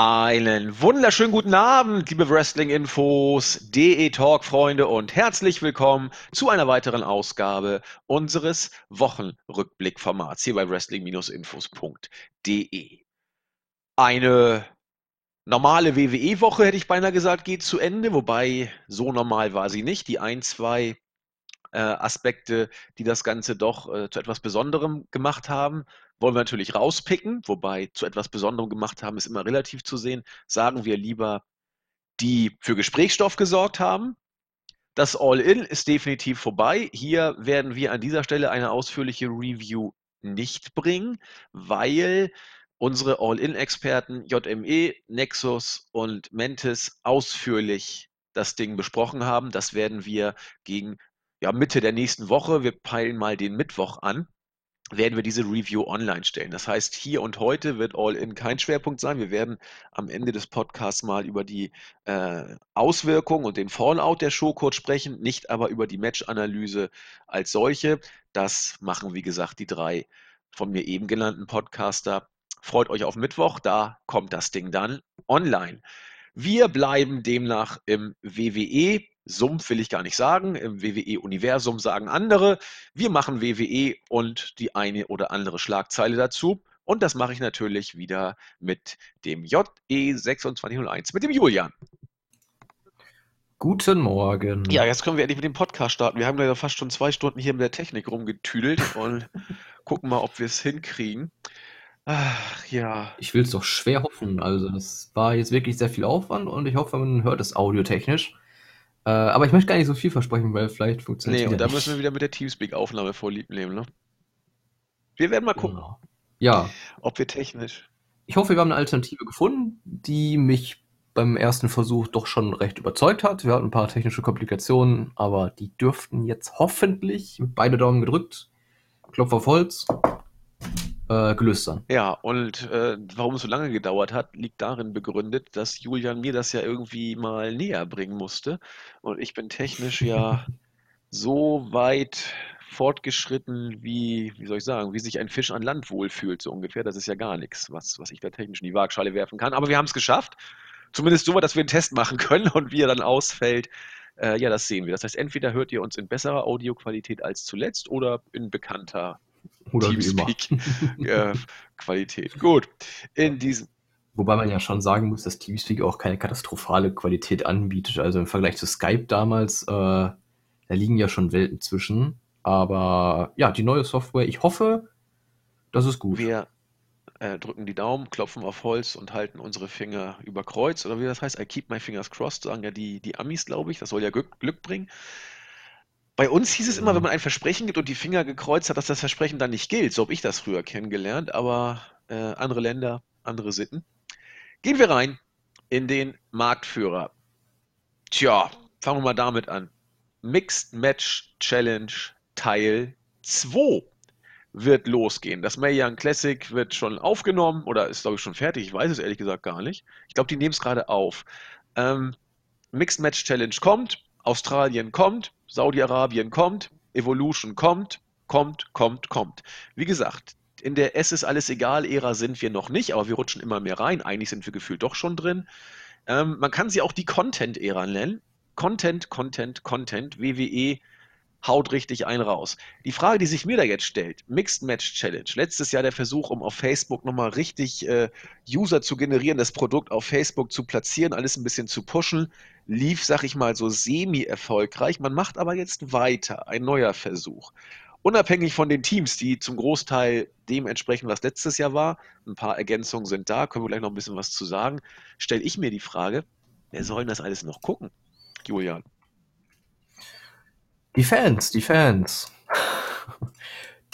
Einen wunderschönen guten Abend, liebe Wrestling-Infos, DE-Talk-Freunde und herzlich willkommen zu einer weiteren Ausgabe unseres Wochenrückblick-Formats hier bei wrestling-infos.de. Eine normale WWE-Woche, hätte ich beinahe gesagt, geht zu Ende, wobei so normal war sie nicht. Die ein, zwei äh, Aspekte, die das Ganze doch äh, zu etwas Besonderem gemacht haben, wollen wir natürlich rauspicken, wobei zu etwas Besonderem gemacht haben ist immer relativ zu sehen. Sagen wir lieber, die für Gesprächsstoff gesorgt haben. Das All-In ist definitiv vorbei. Hier werden wir an dieser Stelle eine ausführliche Review nicht bringen, weil unsere All-In-Experten JME, Nexus und Mentis ausführlich das Ding besprochen haben. Das werden wir gegen ja, Mitte der nächsten Woche, wir peilen mal den Mittwoch an, werden wir diese Review online stellen. Das heißt, hier und heute wird All-In kein Schwerpunkt sein. Wir werden am Ende des Podcasts mal über die äh, Auswirkungen und den Fallout der Show kurz sprechen, nicht aber über die Match-Analyse als solche. Das machen, wie gesagt, die drei von mir eben genannten Podcaster. Freut euch auf Mittwoch, da kommt das Ding dann online. Wir bleiben demnach im WWE Sumpf will ich gar nicht sagen. Im WWE-Universum sagen andere, wir machen WWE und die eine oder andere Schlagzeile dazu. Und das mache ich natürlich wieder mit dem JE2601, mit dem Julian. Guten Morgen. Ja, jetzt können wir endlich mit dem Podcast starten. Wir haben ja fast schon zwei Stunden hier mit der Technik rumgetüdelt und gucken mal, ob wir es hinkriegen. Ach, ja. Ich will es doch schwer hoffen. Also, das war jetzt wirklich sehr viel Aufwand und ich hoffe, man hört es audiotechnisch. Äh, aber ich möchte gar nicht so viel versprechen, weil vielleicht funktioniert es Nee, und da müssen wir wieder mit der Teamspeak-Aufnahme vorlieb nehmen, ne? Wir werden mal gucken. Genau. Ja. Ob wir technisch. Ich hoffe, wir haben eine Alternative gefunden, die mich beim ersten Versuch doch schon recht überzeugt hat. Wir hatten ein paar technische Komplikationen, aber die dürften jetzt hoffentlich mit beide Daumen gedrückt, Klopf auf Holz, äh, gelöst sein. Ja, und äh, warum es so lange gedauert hat, liegt darin begründet, dass Julian mir das ja irgendwie mal näher bringen musste. Und ich bin technisch ja so weit fortgeschritten, wie, wie soll ich sagen, wie sich ein Fisch an Land wohlfühlt, so ungefähr. Das ist ja gar nichts, was, was ich da technisch in die Waagschale werfen kann. Aber wir haben es geschafft. Zumindest so, dass wir einen Test machen können und wie er dann ausfällt. Äh, ja, das sehen wir. Das heißt, entweder hört ihr uns in besserer Audioqualität als zuletzt oder in bekannter oder Teamspeak äh, Qualität. Gut. In diesem. Wobei man ja schon sagen muss, dass Teamspeak auch keine katastrophale Qualität anbietet. Also im Vergleich zu Skype damals, äh, da liegen ja schon Welten zwischen. Aber ja, die neue Software, ich hoffe, das ist gut. Wir äh, drücken die Daumen, klopfen auf Holz und halten unsere Finger über Kreuz. Oder wie das heißt, I keep my fingers crossed, sagen ja die, die Amis, glaube ich. Das soll ja Glück, Glück bringen. Bei uns hieß es immer, wenn man ein Versprechen gibt und die Finger gekreuzt hat, dass das Versprechen dann nicht gilt. So habe ich das früher kennengelernt, aber äh, andere Länder, andere Sitten. Gehen wir rein in den Marktführer. Tja, fangen wir mal damit an. Mixed Match Challenge Teil 2 wird losgehen. Das Mae Young Classic wird schon aufgenommen oder ist, glaube ich, schon fertig. Ich weiß es ehrlich gesagt gar nicht. Ich glaube, die nehmen es gerade auf. Ähm, Mixed Match Challenge kommt. Australien kommt, Saudi-Arabien kommt, Evolution kommt, kommt, kommt, kommt. Wie gesagt, in der Es ist alles egal Ära sind wir noch nicht, aber wir rutschen immer mehr rein. Eigentlich sind wir gefühlt doch schon drin. Ähm, man kann sie auch die Content-Ära nennen. Content, Content, Content, WWE haut richtig ein raus. Die Frage, die sich mir da jetzt stellt, Mixed Match Challenge. Letztes Jahr der Versuch, um auf Facebook nochmal richtig äh, User zu generieren, das Produkt auf Facebook zu platzieren, alles ein bisschen zu pushen, lief, sag ich mal, so semi-erfolgreich. Man macht aber jetzt weiter, ein neuer Versuch. Unabhängig von den Teams, die zum Großteil dementsprechend, was letztes Jahr war, ein paar Ergänzungen sind da, können wir gleich noch ein bisschen was zu sagen, stelle ich mir die Frage, wer soll denn das alles noch gucken? Julian. Die Fans, die Fans.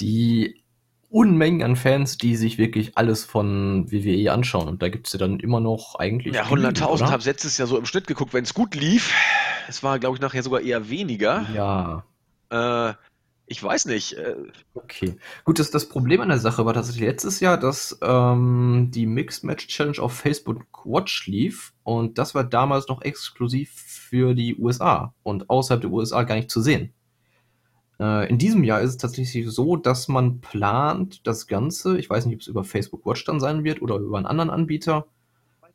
Die Unmengen an Fans, die sich wirklich alles von WWE anschauen. Und da gibt es ja dann immer noch eigentlich. Ja, 100.000 habe letztes Jahr so im Schnitt geguckt, wenn es gut lief. Es war, glaube ich, nachher sogar eher weniger. Ja. Äh, ich weiß nicht. Äh, okay. Gut, das, das Problem an der Sache war tatsächlich letztes Jahr, dass ähm, die Mixed Match Challenge auf Facebook Watch lief. Und das war damals noch exklusiv für die USA und außerhalb der USA gar nicht zu sehen. Äh, in diesem Jahr ist es tatsächlich so, dass man plant, das Ganze, ich weiß nicht, ob es über Facebook Watch dann sein wird oder über einen anderen Anbieter,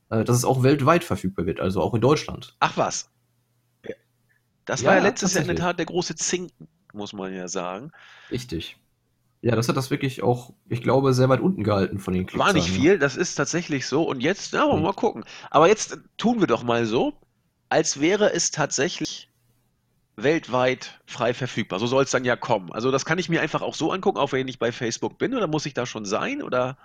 äh, dass es auch weltweit verfügbar wird, also auch in Deutschland. Ach was. Das war ja letztes Jahr in der Tat der große Zinken, muss man ja sagen. Richtig. Ja, das hat das wirklich auch, ich glaube, sehr weit unten gehalten von den Klickzahlen. War nicht viel, das ist tatsächlich so. Und jetzt, ja, hm. mal gucken. Aber jetzt tun wir doch mal so, als wäre es tatsächlich weltweit frei verfügbar. So soll es dann ja kommen. Also das kann ich mir einfach auch so angucken, auch wenn ich bei Facebook bin, oder muss ich da schon sein? Oder?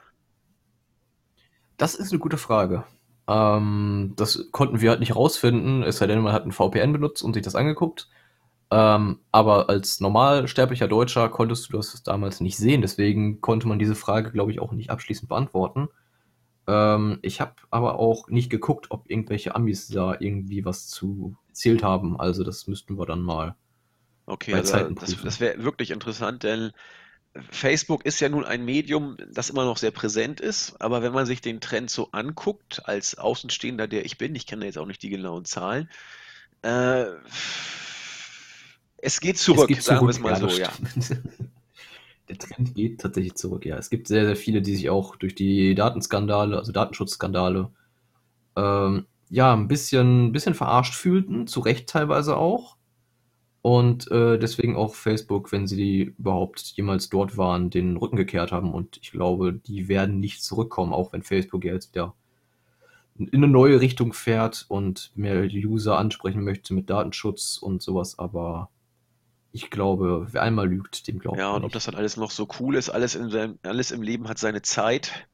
Das ist eine gute Frage. Ähm, das konnten wir halt nicht rausfinden, es sei denn, man hat ein VPN benutzt und sich das angeguckt. Ähm, aber als normalsterblicher Deutscher konntest du das damals nicht sehen, deswegen konnte man diese Frage, glaube ich, auch nicht abschließend beantworten. Ähm, ich habe aber auch nicht geguckt, ob irgendwelche Amis da irgendwie was zu erzählt haben. Also das müssten wir dann mal okay, bei also das, das wäre wirklich interessant, denn Facebook ist ja nun ein Medium, das immer noch sehr präsent ist, aber wenn man sich den Trend so anguckt, als Außenstehender, der ich bin, ich kenne jetzt auch nicht die genauen Zahlen, äh, es geht zurück, es geht sagen wir es mal ja, so, ja. Der Trend geht tatsächlich zurück, ja. Es gibt sehr, sehr viele, die sich auch durch die Datenskandale, also Datenschutzskandale, ähm, ja, ein bisschen, ein bisschen verarscht fühlten, zu Recht teilweise auch. Und äh, deswegen auch Facebook, wenn sie überhaupt jemals dort waren, den Rücken gekehrt haben. Und ich glaube, die werden nicht zurückkommen, auch wenn Facebook jetzt wieder in eine neue Richtung fährt und mehr User ansprechen möchte mit Datenschutz und sowas. Aber ich glaube, wer einmal lügt, dem glaubt Ja, und ob das dann alles noch so cool ist, alles, in alles im Leben hat seine Zeit.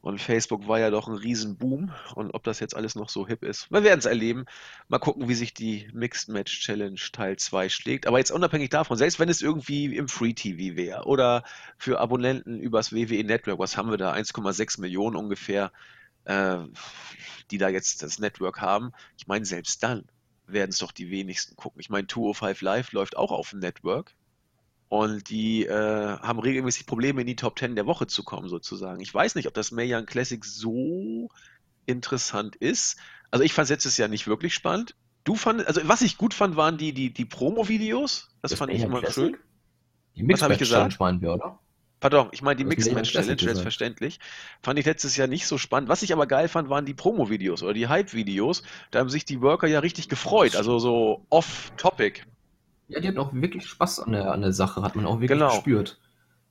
Und Facebook war ja doch ein Riesenboom. Und ob das jetzt alles noch so hip ist, wir werden es erleben. Mal gucken, wie sich die Mixed Match Challenge Teil 2 schlägt. Aber jetzt unabhängig davon, selbst wenn es irgendwie im Free TV wäre oder für Abonnenten übers WWE Network, was haben wir da? 1,6 Millionen ungefähr, äh, die da jetzt das Network haben. Ich meine, selbst dann werden es doch die wenigsten gucken. Ich meine, 205 Live läuft auch auf dem Network. Und die äh, haben regelmäßig Probleme, in die Top 10 der Woche zu kommen, sozusagen. Ich weiß nicht, ob das Mae Young Classic so interessant ist. Also ich fand es Jahr nicht wirklich spannend. Du fand, also was ich gut fand, waren die, die, die Promo-Videos. Das, das, fand ich immer Classic? schön. Die was habe ich gesagt? meinen wir, oder? Pardon, ich meine die Mixed Match Challenge, selbstverständlich. Fand ich letztes Jahr nicht so spannend. Was ich aber geil fand, waren die Promo-Videos oder die Hype-Videos. Da haben sich die Worker ja richtig gefreut, also so off-topic. Ja, die hatten auch wirklich Spaß an der, an der Sache, hat man auch wirklich genau. gespürt.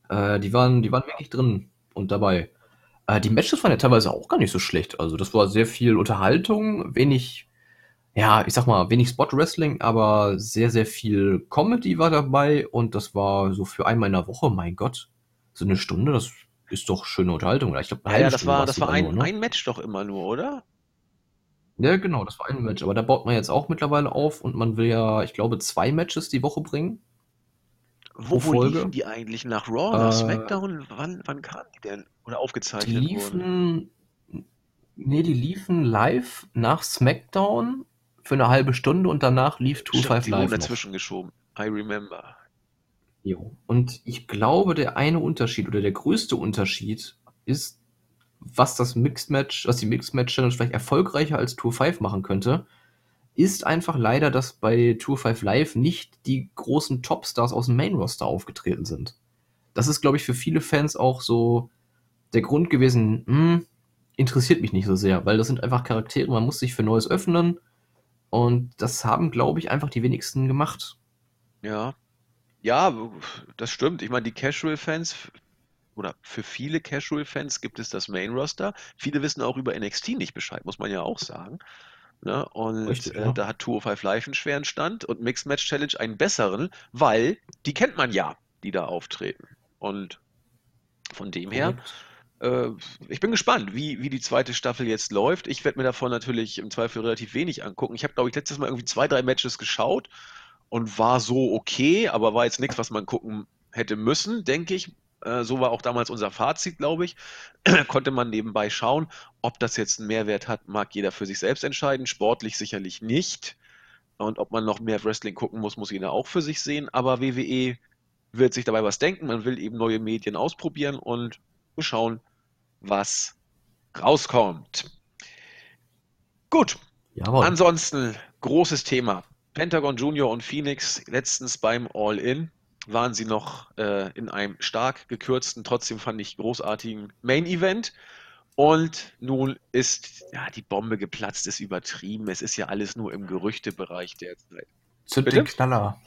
Äh, die, waren, die waren wirklich drin und dabei. Äh, die Matches waren ja teilweise auch gar nicht so schlecht. Also das war sehr viel Unterhaltung, wenig, ja, ich sag mal, wenig Spot-Wrestling, aber sehr, sehr viel Comedy war dabei und das war so für einmal in der Woche, mein Gott, so eine Stunde, das ist doch schöne Unterhaltung. Ich glaube, ja, ja, das war, das war ein, nur, ne? ein Match doch immer nur, oder? Ja, genau, das war ein Match. Aber da baut man jetzt auch mittlerweile auf und man will ja, ich glaube, zwei Matches die Woche bringen. Wo, wo liefen die eigentlich? Nach Raw, nach äh, SmackDown? Wann, wann kamen die denn? Oder aufgezeichnet die liefen, wurden? Nee, die liefen live nach SmackDown für eine halbe Stunde und danach lief Tour 5 Live. Die dazwischen geschoben. I remember. Jo. Und ich glaube, der eine Unterschied oder der größte Unterschied ist, was das Mixed Match, was die Mixed Match Challenge vielleicht erfolgreicher als Tour 5 machen könnte, ist einfach leider, dass bei Tour 5 Live nicht die großen Topstars aus dem Main Roster aufgetreten sind. Das ist, glaube ich, für viele Fans auch so der Grund gewesen, hm, interessiert mich nicht so sehr, weil das sind einfach Charaktere, man muss sich für Neues öffnen und das haben, glaube ich, einfach die wenigsten gemacht. Ja. Ja, das stimmt. Ich meine, die Casual-Fans oder für viele Casual-Fans gibt es das Main-Roster. Viele wissen auch über NXT nicht Bescheid, muss man ja auch sagen. Ne? Und Richtig, äh, ja. da hat 205 Live einen schweren Stand und Mixed Match Challenge einen besseren, weil die kennt man ja, die da auftreten. Und von dem her, äh, ich bin gespannt, wie, wie die zweite Staffel jetzt läuft. Ich werde mir davon natürlich im Zweifel relativ wenig angucken. Ich habe, glaube ich, letztes Mal irgendwie zwei, drei Matches geschaut und war so okay, aber war jetzt nichts, was man gucken hätte müssen, denke ich. Äh, so war auch damals unser Fazit, glaube ich. Konnte man nebenbei schauen. Ob das jetzt einen Mehrwert hat, mag jeder für sich selbst entscheiden. Sportlich sicherlich nicht. Und ob man noch mehr Wrestling gucken muss, muss jeder auch für sich sehen. Aber WWE wird sich dabei was denken. Man will eben neue Medien ausprobieren und schauen, was rauskommt. Gut. Jawohl. Ansonsten großes Thema. Pentagon Junior und Phoenix letztens beim All-In waren sie noch äh, in einem stark gekürzten, trotzdem fand ich großartigen Main Event. Und nun ist ja die Bombe geplatzt, ist übertrieben. Es ist ja alles nur im Gerüchtebereich derzeit. Zünd Bitte? den Knaller.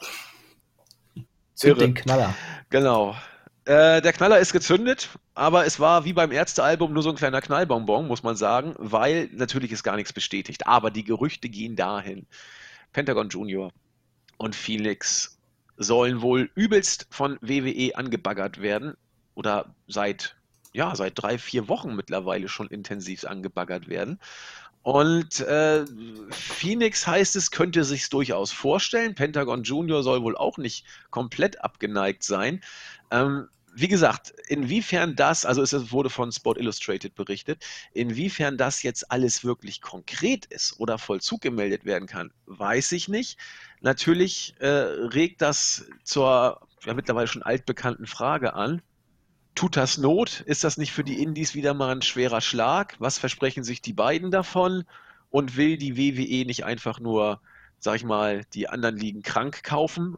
Zünd den Knaller. Genau. Äh, der Knaller ist gezündet, aber es war wie beim Ärztealbum nur so ein kleiner Knallbonbon, muss man sagen, weil natürlich ist gar nichts bestätigt. Aber die Gerüchte gehen dahin. Pentagon Junior und Phoenix sollen wohl übelst von WWE angebaggert werden oder seit ja, seit drei, vier Wochen mittlerweile schon intensiv angebaggert werden. Und äh, Phoenix heißt es, könnte sich durchaus vorstellen. Pentagon Junior soll wohl auch nicht komplett abgeneigt sein. Ähm, wie gesagt, inwiefern das, also es wurde von Sport Illustrated berichtet, inwiefern das jetzt alles wirklich konkret ist oder Vollzug gemeldet werden kann, weiß ich nicht. Natürlich äh, regt das zur ja, mittlerweile schon altbekannten Frage an, Tut das Not? Ist das nicht für die Indies wieder mal ein schwerer Schlag? Was versprechen sich die beiden davon? Und will die WWE nicht einfach nur, sag ich mal, die anderen Ligen krank kaufen?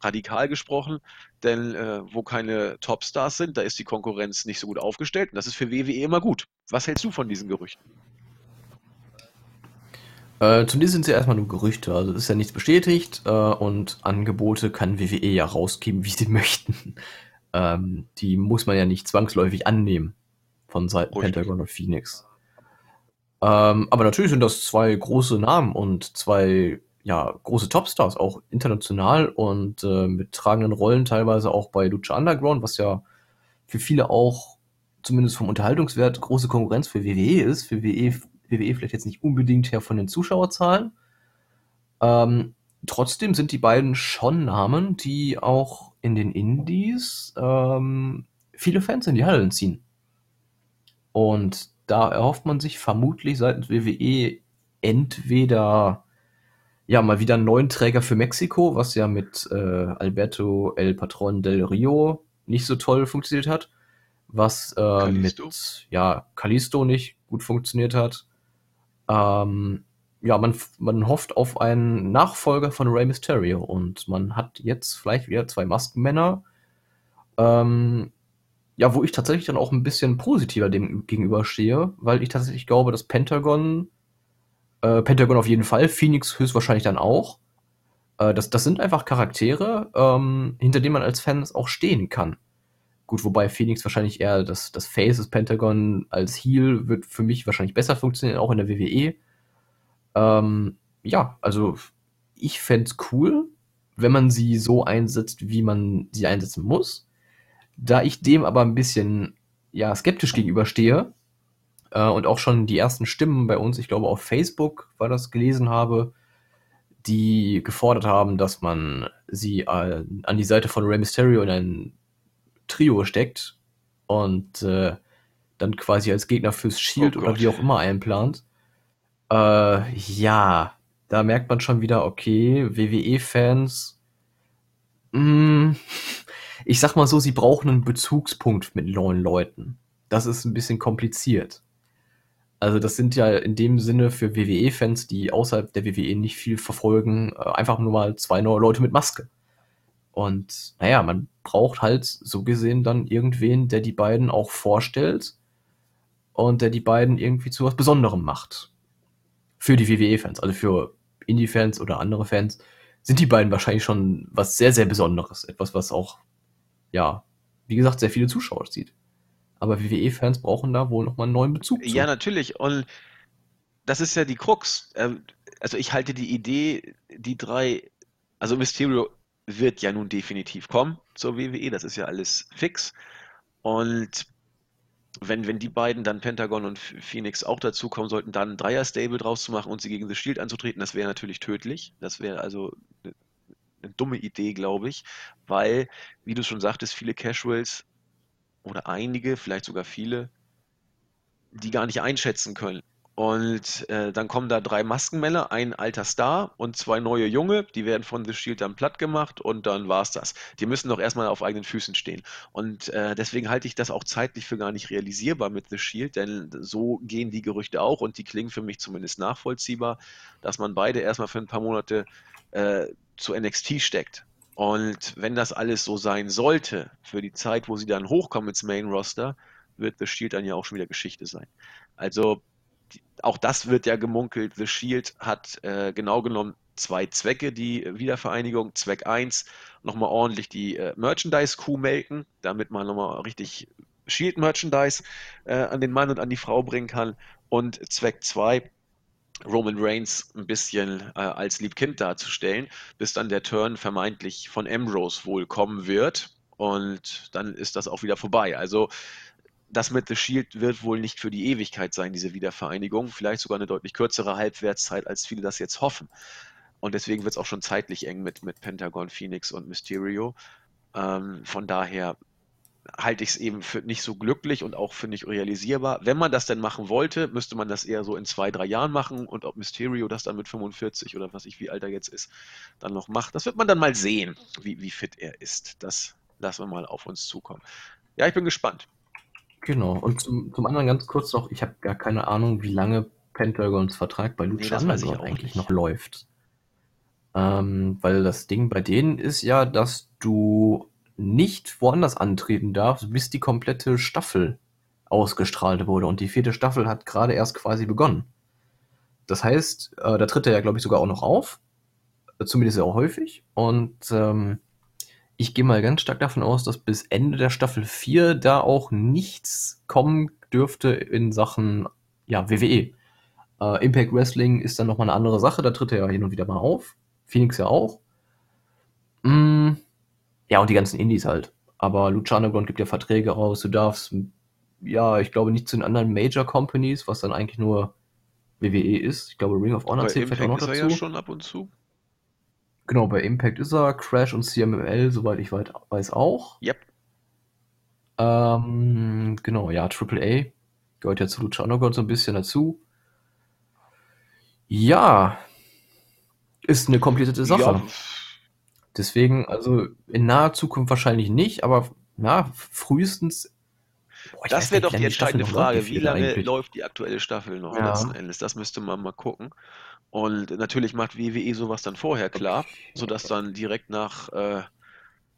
Radikal gesprochen. Denn äh, wo keine Topstars sind, da ist die Konkurrenz nicht so gut aufgestellt. Und das ist für WWE immer gut. Was hältst du von diesen Gerüchten? Äh, zunächst sind sie erstmal nur Gerüchte, also ist ja nichts bestätigt äh, und Angebote kann WWE ja rausgeben, wie sie möchten ähm, die muss man ja nicht zwangsläufig annehmen von Seiten Richtig. Pentagon und Phoenix. Ähm, aber natürlich sind das zwei große Namen und zwei ja, große Topstars, auch international und äh, mit tragenden Rollen teilweise auch bei Lucha Underground, was ja für viele auch zumindest vom Unterhaltungswert große Konkurrenz für WWE ist. Für WWE, WWE vielleicht jetzt nicht unbedingt her von den Zuschauerzahlen. Ähm, trotzdem sind die beiden schon Namen, die auch in den Indies ähm, viele Fans in die Hallen ziehen. Und da erhofft man sich vermutlich seitens WWE entweder ja mal wieder einen neuen Träger für Mexiko, was ja mit äh, Alberto El Patron del Rio nicht so toll funktioniert hat, was äh, mit ja Kalisto nicht gut funktioniert hat. Ähm, ja, man, man hofft auf einen Nachfolger von Rey Mysterio und man hat jetzt vielleicht wieder zwei Maskenmänner. Ähm, ja, wo ich tatsächlich dann auch ein bisschen positiver dem gegenüberstehe, weil ich tatsächlich glaube, dass Pentagon, äh, Pentagon auf jeden Fall, Phoenix höchstwahrscheinlich dann auch, äh, das, das sind einfach Charaktere, ähm, hinter denen man als Fan auch stehen kann. Gut, wobei Phoenix wahrscheinlich eher das, das Face des Pentagon als Heal wird für mich wahrscheinlich besser funktionieren, auch in der WWE. Ähm, ja, also ich fände es cool, wenn man sie so einsetzt, wie man sie einsetzen muss. Da ich dem aber ein bisschen ja, skeptisch gegenüberstehe äh, und auch schon die ersten Stimmen bei uns, ich glaube auf Facebook war das, gelesen habe, die gefordert haben, dass man sie äh, an die Seite von Rey Mysterio in ein Trio steckt und äh, dann quasi als Gegner fürs Shield oh oder wie auch immer einplant. Äh, ja, da merkt man schon wieder, okay, WWE-Fans, mm, ich sag mal so, sie brauchen einen Bezugspunkt mit neuen Leuten. Das ist ein bisschen kompliziert. Also das sind ja in dem Sinne für WWE-Fans, die außerhalb der WWE nicht viel verfolgen, äh, einfach nur mal zwei neue Leute mit Maske. Und naja, man braucht halt so gesehen dann irgendwen, der die beiden auch vorstellt und der die beiden irgendwie zu was Besonderem macht für die WWE-Fans, also für Indie-Fans oder andere Fans, sind die beiden wahrscheinlich schon was sehr, sehr Besonderes. Etwas, was auch, ja, wie gesagt, sehr viele Zuschauer zieht. Aber WWE-Fans brauchen da wohl nochmal einen neuen Bezug zu. Ja, natürlich. Und das ist ja die Krux. Ähm, also ich halte die Idee, die drei, also Mysterio wird ja nun definitiv kommen zur WWE, das ist ja alles fix. Und wenn, wenn die beiden dann Pentagon und Phoenix auch dazukommen sollten, dann ein Dreier-Stable draus zu machen und sie gegen The Shield anzutreten, das wäre natürlich tödlich. Das wäre also eine, eine dumme Idee, glaube ich, weil, wie du schon sagtest, viele Casuals oder einige, vielleicht sogar viele, die gar nicht einschätzen können, und äh, dann kommen da drei Maskenmänner, ein alter Star und zwei neue Junge, die werden von The Shield dann platt gemacht und dann war's das. Die müssen doch erstmal auf eigenen Füßen stehen. Und äh, deswegen halte ich das auch zeitlich für gar nicht realisierbar mit The Shield, denn so gehen die Gerüchte auch und die klingen für mich zumindest nachvollziehbar, dass man beide erstmal für ein paar Monate äh, zu NXT steckt. Und wenn das alles so sein sollte, für die Zeit, wo sie dann hochkommen ins Main Roster, wird The Shield dann ja auch schon wieder Geschichte sein. Also die, auch das wird ja gemunkelt. The Shield hat äh, genau genommen zwei Zwecke, die Wiedervereinigung. Zweck 1, nochmal ordentlich die äh, Merchandise-Kuh melken, damit man nochmal richtig Shield-Merchandise äh, an den Mann und an die Frau bringen kann. Und Zweck 2, Roman Reigns ein bisschen äh, als Liebkind darzustellen, bis dann der Turn vermeintlich von Ambrose wohl kommen wird. Und dann ist das auch wieder vorbei. Also das mit The Shield wird wohl nicht für die Ewigkeit sein, diese Wiedervereinigung. Vielleicht sogar eine deutlich kürzere Halbwertszeit, als viele das jetzt hoffen. Und deswegen wird es auch schon zeitlich eng mit, mit Pentagon, Phoenix und Mysterio. Ähm, von daher halte ich es eben für nicht so glücklich und auch für nicht realisierbar. Wenn man das denn machen wollte, müsste man das eher so in zwei, drei Jahren machen und ob Mysterio das dann mit 45 oder was ich, wie alt er jetzt ist, dann noch macht. Das wird man dann mal sehen, wie, wie fit er ist. Das lassen wir mal auf uns zukommen. Ja, ich bin gespannt. Genau. Und zum, zum anderen ganz kurz noch, ich habe gar keine Ahnung, wie lange Pentagons Vertrag bei Lucha nee, eigentlich nicht. noch läuft. Ähm, weil das Ding bei denen ist ja, dass du nicht woanders antreten darfst, bis die komplette Staffel ausgestrahlt wurde. Und die vierte Staffel hat gerade erst quasi begonnen. Das heißt, äh, da tritt er ja, glaube ich, sogar auch noch auf. Zumindest sehr häufig. Und ähm, ich gehe mal ganz stark davon aus, dass bis Ende der Staffel 4 da auch nichts kommen dürfte in Sachen ja, WWE. Äh, Impact Wrestling ist dann nochmal eine andere Sache, da tritt er ja hin und wieder mal auf. Phoenix ja auch. Mm, ja, und die ganzen Indies halt. Aber Lucha Underground gibt ja Verträge raus. Du darfst, ja, ich glaube nicht zu den anderen Major Companies, was dann eigentlich nur WWE ist. Ich glaube, Ring of Honor zählt vielleicht auch noch dazu. Ist er ja schon ab und zu. Genau, bei Impact ist er. Crash und CMML, soweit ich weiß, auch. Yep. Ähm, genau, ja, AAA gehört ja zu Lucha Underground so ein bisschen dazu. Ja, ist eine komplizierte Sache. Ja, Deswegen, also in naher Zukunft wahrscheinlich nicht, aber na, frühestens. Boah, das wäre doch die entscheidende Frage. Wie lange eigentlich. läuft die aktuelle Staffel noch ja. letzten Endes? Das müsste man mal gucken. Und natürlich macht WWE sowas dann vorher klar, okay. sodass dann direkt nach äh,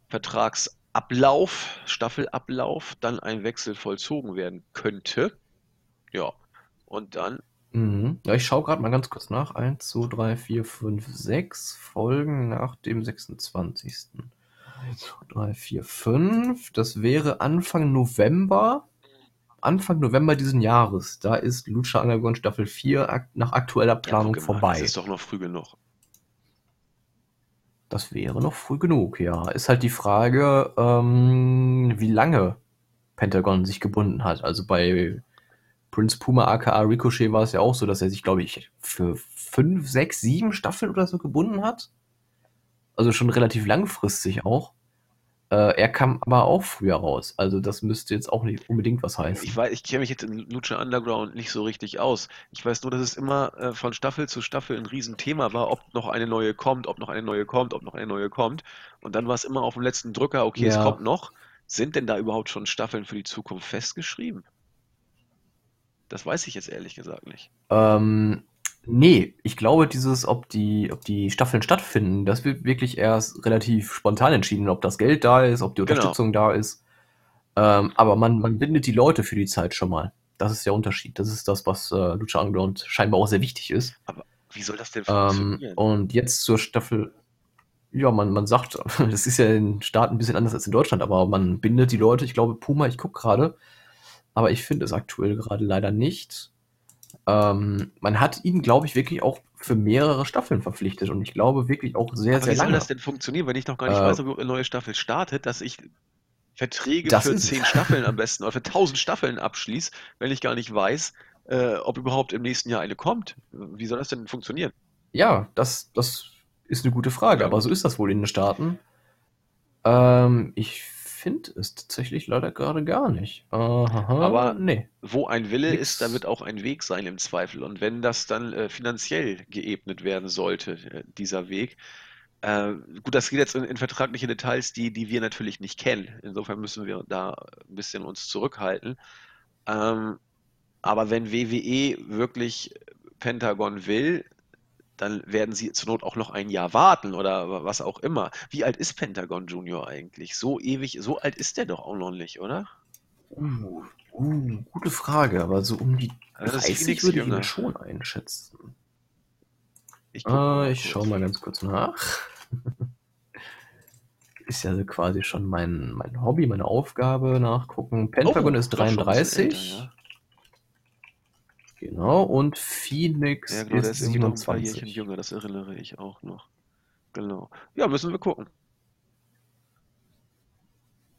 Vertragsablauf, Staffelablauf, dann ein Wechsel vollzogen werden könnte. Ja. Und dann Mhm. Ja, ich schaue gerade mal ganz kurz nach. 1, 2, 3, 4, 5, 6 Folgen nach dem 26. 1, 2, 3, 4, 5. Das wäre Anfang November. Anfang November diesen Jahres. Da ist Lucha Underground Staffel 4 ak nach aktueller Planung ja, vorbei. Das ist doch noch früh genug. Das wäre noch früh genug, ja. Ist halt die Frage, ähm, wie lange Pentagon sich gebunden hat. Also bei Prince Puma aka Ricochet war es ja auch so, dass er sich, glaube ich, für fünf, sechs, sieben Staffeln oder so gebunden hat. Also schon relativ langfristig auch. Äh, er kam aber auch früher raus. Also das müsste jetzt auch nicht unbedingt was heißen. Ich weiß, ich kenne mich jetzt in Lucha Underground nicht so richtig aus. Ich weiß nur, dass es immer äh, von Staffel zu Staffel ein Riesenthema war, ob noch eine neue kommt, ob noch eine neue kommt, ob noch eine neue kommt. Und dann war es immer auf dem letzten Drücker, okay, ja. es kommt noch. Sind denn da überhaupt schon Staffeln für die Zukunft festgeschrieben? Das weiß ich jetzt ehrlich gesagt nicht. Ähm, nee, ich glaube, dieses, ob die, ob die Staffeln stattfinden, das wird wirklich erst relativ spontan entschieden, ob das Geld da ist, ob die genau. Unterstützung genau. da ist. Ähm, aber man, man bindet die Leute für die Zeit schon mal. Das ist der Unterschied. Das ist das, was äh, Lucha Underground scheinbar auch sehr wichtig ist. Aber wie soll das denn ähm, funktionieren? Ähm, und jetzt zur Staffel. Ja, man, man sagt, das ist ja in den Staaten ein bisschen anders als in Deutschland, aber man bindet die Leute. Ich glaube, Puma, ich gucke gerade, aber ich finde es aktuell gerade leider nicht. Ähm, man hat ihn, glaube ich, wirklich auch für mehrere Staffeln verpflichtet und ich glaube wirklich auch sehr, Aber sehr wie lange. Wie soll das denn funktionieren, wenn ich noch gar nicht äh, weiß, ob eine neue Staffel startet, dass ich Verträge für zehn Staffeln am besten oder für tausend Staffeln abschließe, wenn ich gar nicht weiß, äh, ob überhaupt im nächsten Jahr eine kommt? Wie soll das denn funktionieren? Ja, das, das ist eine gute Frage, aber so ist das wohl in den Staaten. Ähm, ich finde es tatsächlich leider gerade gar nicht. Aha, Aber nee. wo ein Wille Nix. ist, da wird auch ein Weg sein im Zweifel. Und wenn das dann äh, finanziell geebnet werden sollte, äh, dieser Weg, äh, gut, das geht jetzt in, in, vertragliche Details, die, die wir natürlich nicht kennen. Insofern müssen wir da ein bisschen uns zurückhalten. Ähm, aber wenn WWE wirklich Pentagon will, dann werden sie zur Not auch noch ein Jahr warten oder was auch immer. Wie alt ist Pentagon Junior eigentlich? So ewig, so alt ist der doch auch noch nicht, oder? Uh, uh, gute Frage, aber so um die Also das ist 30 Phoenix würde ich ihn schon einschätzen. Ich, Äh, ich schaue mal ganz kurz nach. Ist ja so quasi schon mein, mein Hobby, meine Aufgabe nachgucken. Pentagon Oh, ist doch schon ein bisschen 33. älter, ja. Genau, und Phoenix Ja, genau, ist ist irgendwie noch ein 27. jünger, das erinnere ich auch noch. Genau. Ja, müssen wir gucken.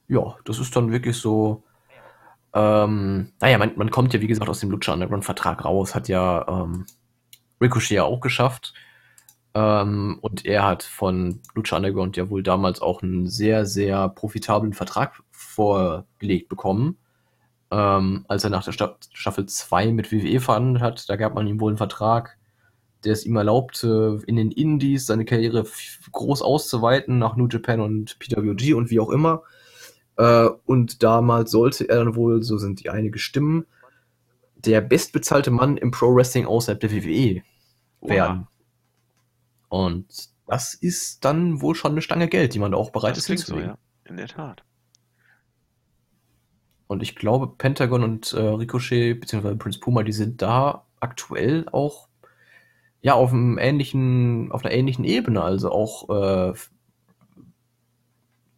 Ja, das ist dann wirklich so. Ähm, naja, man, man kommt ja, wie gesagt, aus dem Lucha Underground Vertrag raus, hat ja ähm, Ricochet ja auch geschafft. Ähm, und er hat von Lucha Underground ja wohl damals auch einen sehr, sehr profitablen Vertrag vorgelegt bekommen. Ähm, als er nach der Sta Staffel 2 mit WWE verhandelt hat, da gab man ihm wohl einen Vertrag, der es ihm erlaubte, in den Indies seine Karriere groß auszuweiten, nach New Japan und PWG und wie auch immer. Äh, und damals sollte er dann wohl, so sind die einige Stimmen, der bestbezahlte Mann im Pro Wrestling außerhalb der WWE werden. Und das ist dann wohl schon eine Stange Geld, die man da auch bereit Das ist so, hinzulegen. ja. In der Tat. Und ich glaube, Pentagon und äh, Ricochet, beziehungsweise Prince Puma, die sind da aktuell auch ja auf einem ähnlichen, auf einer ähnlichen Ebene. Also auch äh,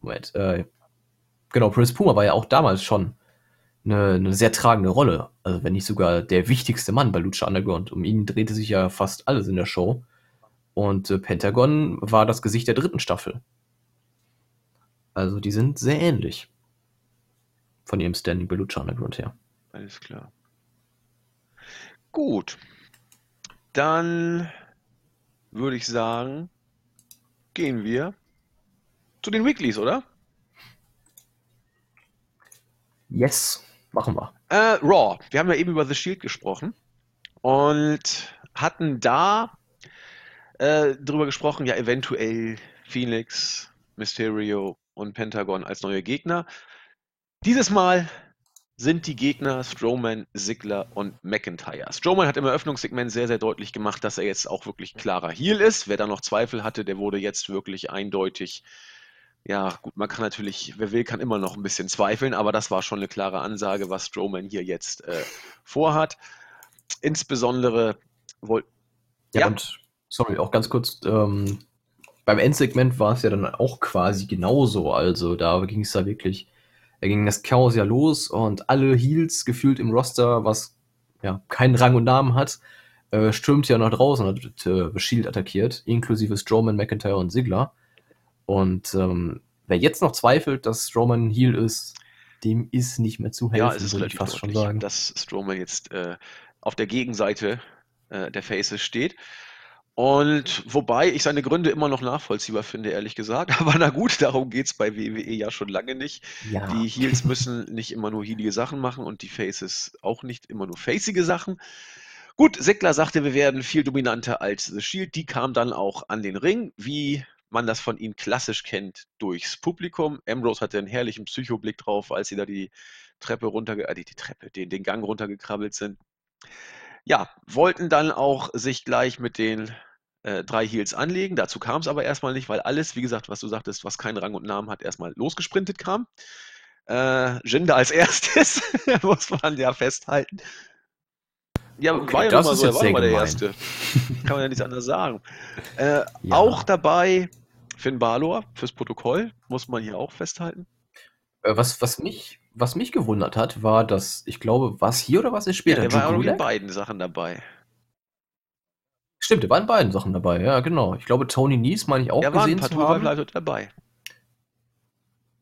Moment, äh, genau, Prince Puma war ja auch damals schon eine, eine sehr tragende Rolle. Also wenn nicht sogar der wichtigste Mann bei Lucha Underground. Um ihn drehte sich ja fast alles in der Show. Und äh, Pentagon war das Gesicht der dritten Staffel. Also die sind sehr ähnlich. Von ihrem Standing bei Lucha Underground her. Alles klar. Gut. Dann würde ich sagen, gehen wir zu den Weeklies, oder? Yes, machen wir. Äh, Raw. Wir haben ja eben über The Shield gesprochen und hatten da äh, drüber gesprochen, ja, eventuell Phoenix, Mysterio und Pentagon als neue Gegner. Dieses Mal sind die Gegner Strowman, Ziggler und McIntyre. Strowman hat im Eröffnungssegment sehr, sehr deutlich gemacht, dass er jetzt auch wirklich klarer Heel ist. Wer da noch Zweifel hatte, der wurde jetzt wirklich eindeutig. Ja, gut, man kann natürlich, wer will, kann immer noch ein bisschen zweifeln, aber das war schon eine klare Ansage, was Strowman hier jetzt äh, vorhat. Insbesondere wollte. Ja, Ja. und sorry, auch ganz kurz, ähm, beim Endsegment war es ja dann auch quasi genauso. Also da ging es da wirklich, da ging das Chaos ja los und alle Heels gefühlt im Roster, was ja keinen Rang und Namen hat, äh, stürmt ja nach draußen und hat äh, Shield attackiert, inklusive Strowman, McIntyre und Ziggler. Und ähm, wer jetzt noch zweifelt, dass Strowman Heel ist, dem ist nicht mehr zu helfen, Ja, es ist würde ich relativ fast schon sagen. dass Strowman jetzt äh, auf der Gegenseite äh, der Faces steht. Und wobei ich seine Gründe immer noch nachvollziehbar finde, ehrlich gesagt. Aber na gut, darum geht es bei WWE ja schon lange nicht. Ja, Die Heels müssen nicht immer nur heelige Sachen machen und die Faces auch nicht immer nur facige Sachen. Gut, Seckler sagte, wir werden viel dominanter als The Shield. Die kam dann auch an den Ring, wie man das von ihnen klassisch kennt, durchs Publikum. Ambrose hatte einen herrlichen Psychoblick drauf, als sie da die Treppe runter, äh, die, die Treppe, den, den Gang runtergekrabbelt sind. Ja, wollten dann auch sich gleich mit den äh, drei Heels anlegen. Dazu kam es aber erstmal nicht, weil alles, wie gesagt, was du sagtest, was keinen Rang und Namen hat, erstmal losgesprintet kam. Äh, Jinder als erstes, muss man ja festhalten. Ja, Okay, war ja das mal ist so, er jetzt war mal der. Erste. Kann man ja nichts anderes sagen. Äh, Ja. Auch dabei Finn Balor fürs Protokoll, muss man hier auch festhalten. Äh, Was, was, mich, was mich gewundert hat, war, dass, ich glaube, was hier oder was ist Ja, später? der war auch Drew in Gulak? beiden Sachen dabei. Stimmt, der war in beiden Sachen dabei, ja, genau. Ich glaube, Tony Nies meine ich auch Er war ein gesehen paar zu haben. Tourweibleiter dabei.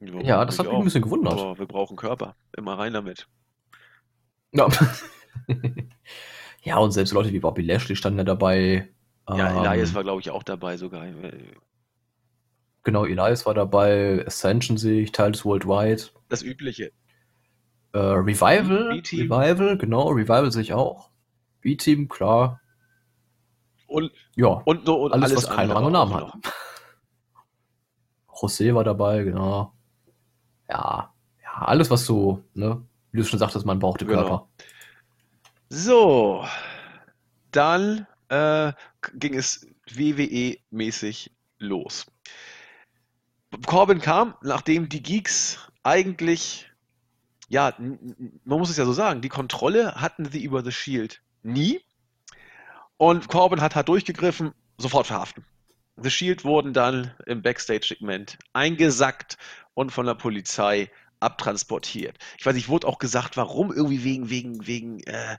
Ja, das hat mich ein bisschen gewundert. Aber wir brauchen Körper. Immer rein damit. Ja. ja, und selbst Leute wie Bobby Lashley standen ja dabei. Ja, Ähm, Elias war, glaube ich, auch dabei sogar. Genau, Elias war dabei, Ascension sehe ich, Titus Worldwide. Das Übliche. Äh, Revival, B-Team. Revival, genau, Revival sehe ich auch. B-Team, klar. Und, Ja, und, so- und alles, alles, was keinen Rang und Namen hat. José war dabei, genau. Ja, ja, alles, was so, ne, wie du schon sagtest, man brauchte Genau. Körper. So, dann äh, ging es WWE-mäßig los. Corbin kam, nachdem die Geeks eigentlich ja, man muss es ja so sagen, die Kontrolle hatten sie über The Shield nie. Und Corbin hat halt durchgegriffen, sofort verhaften. The Shield wurden dann im Backstage-Segment eingesackt und von der Polizei abtransportiert. Ich weiß nicht, wurde auch gesagt, warum irgendwie wegen, wegen, wegen, äh,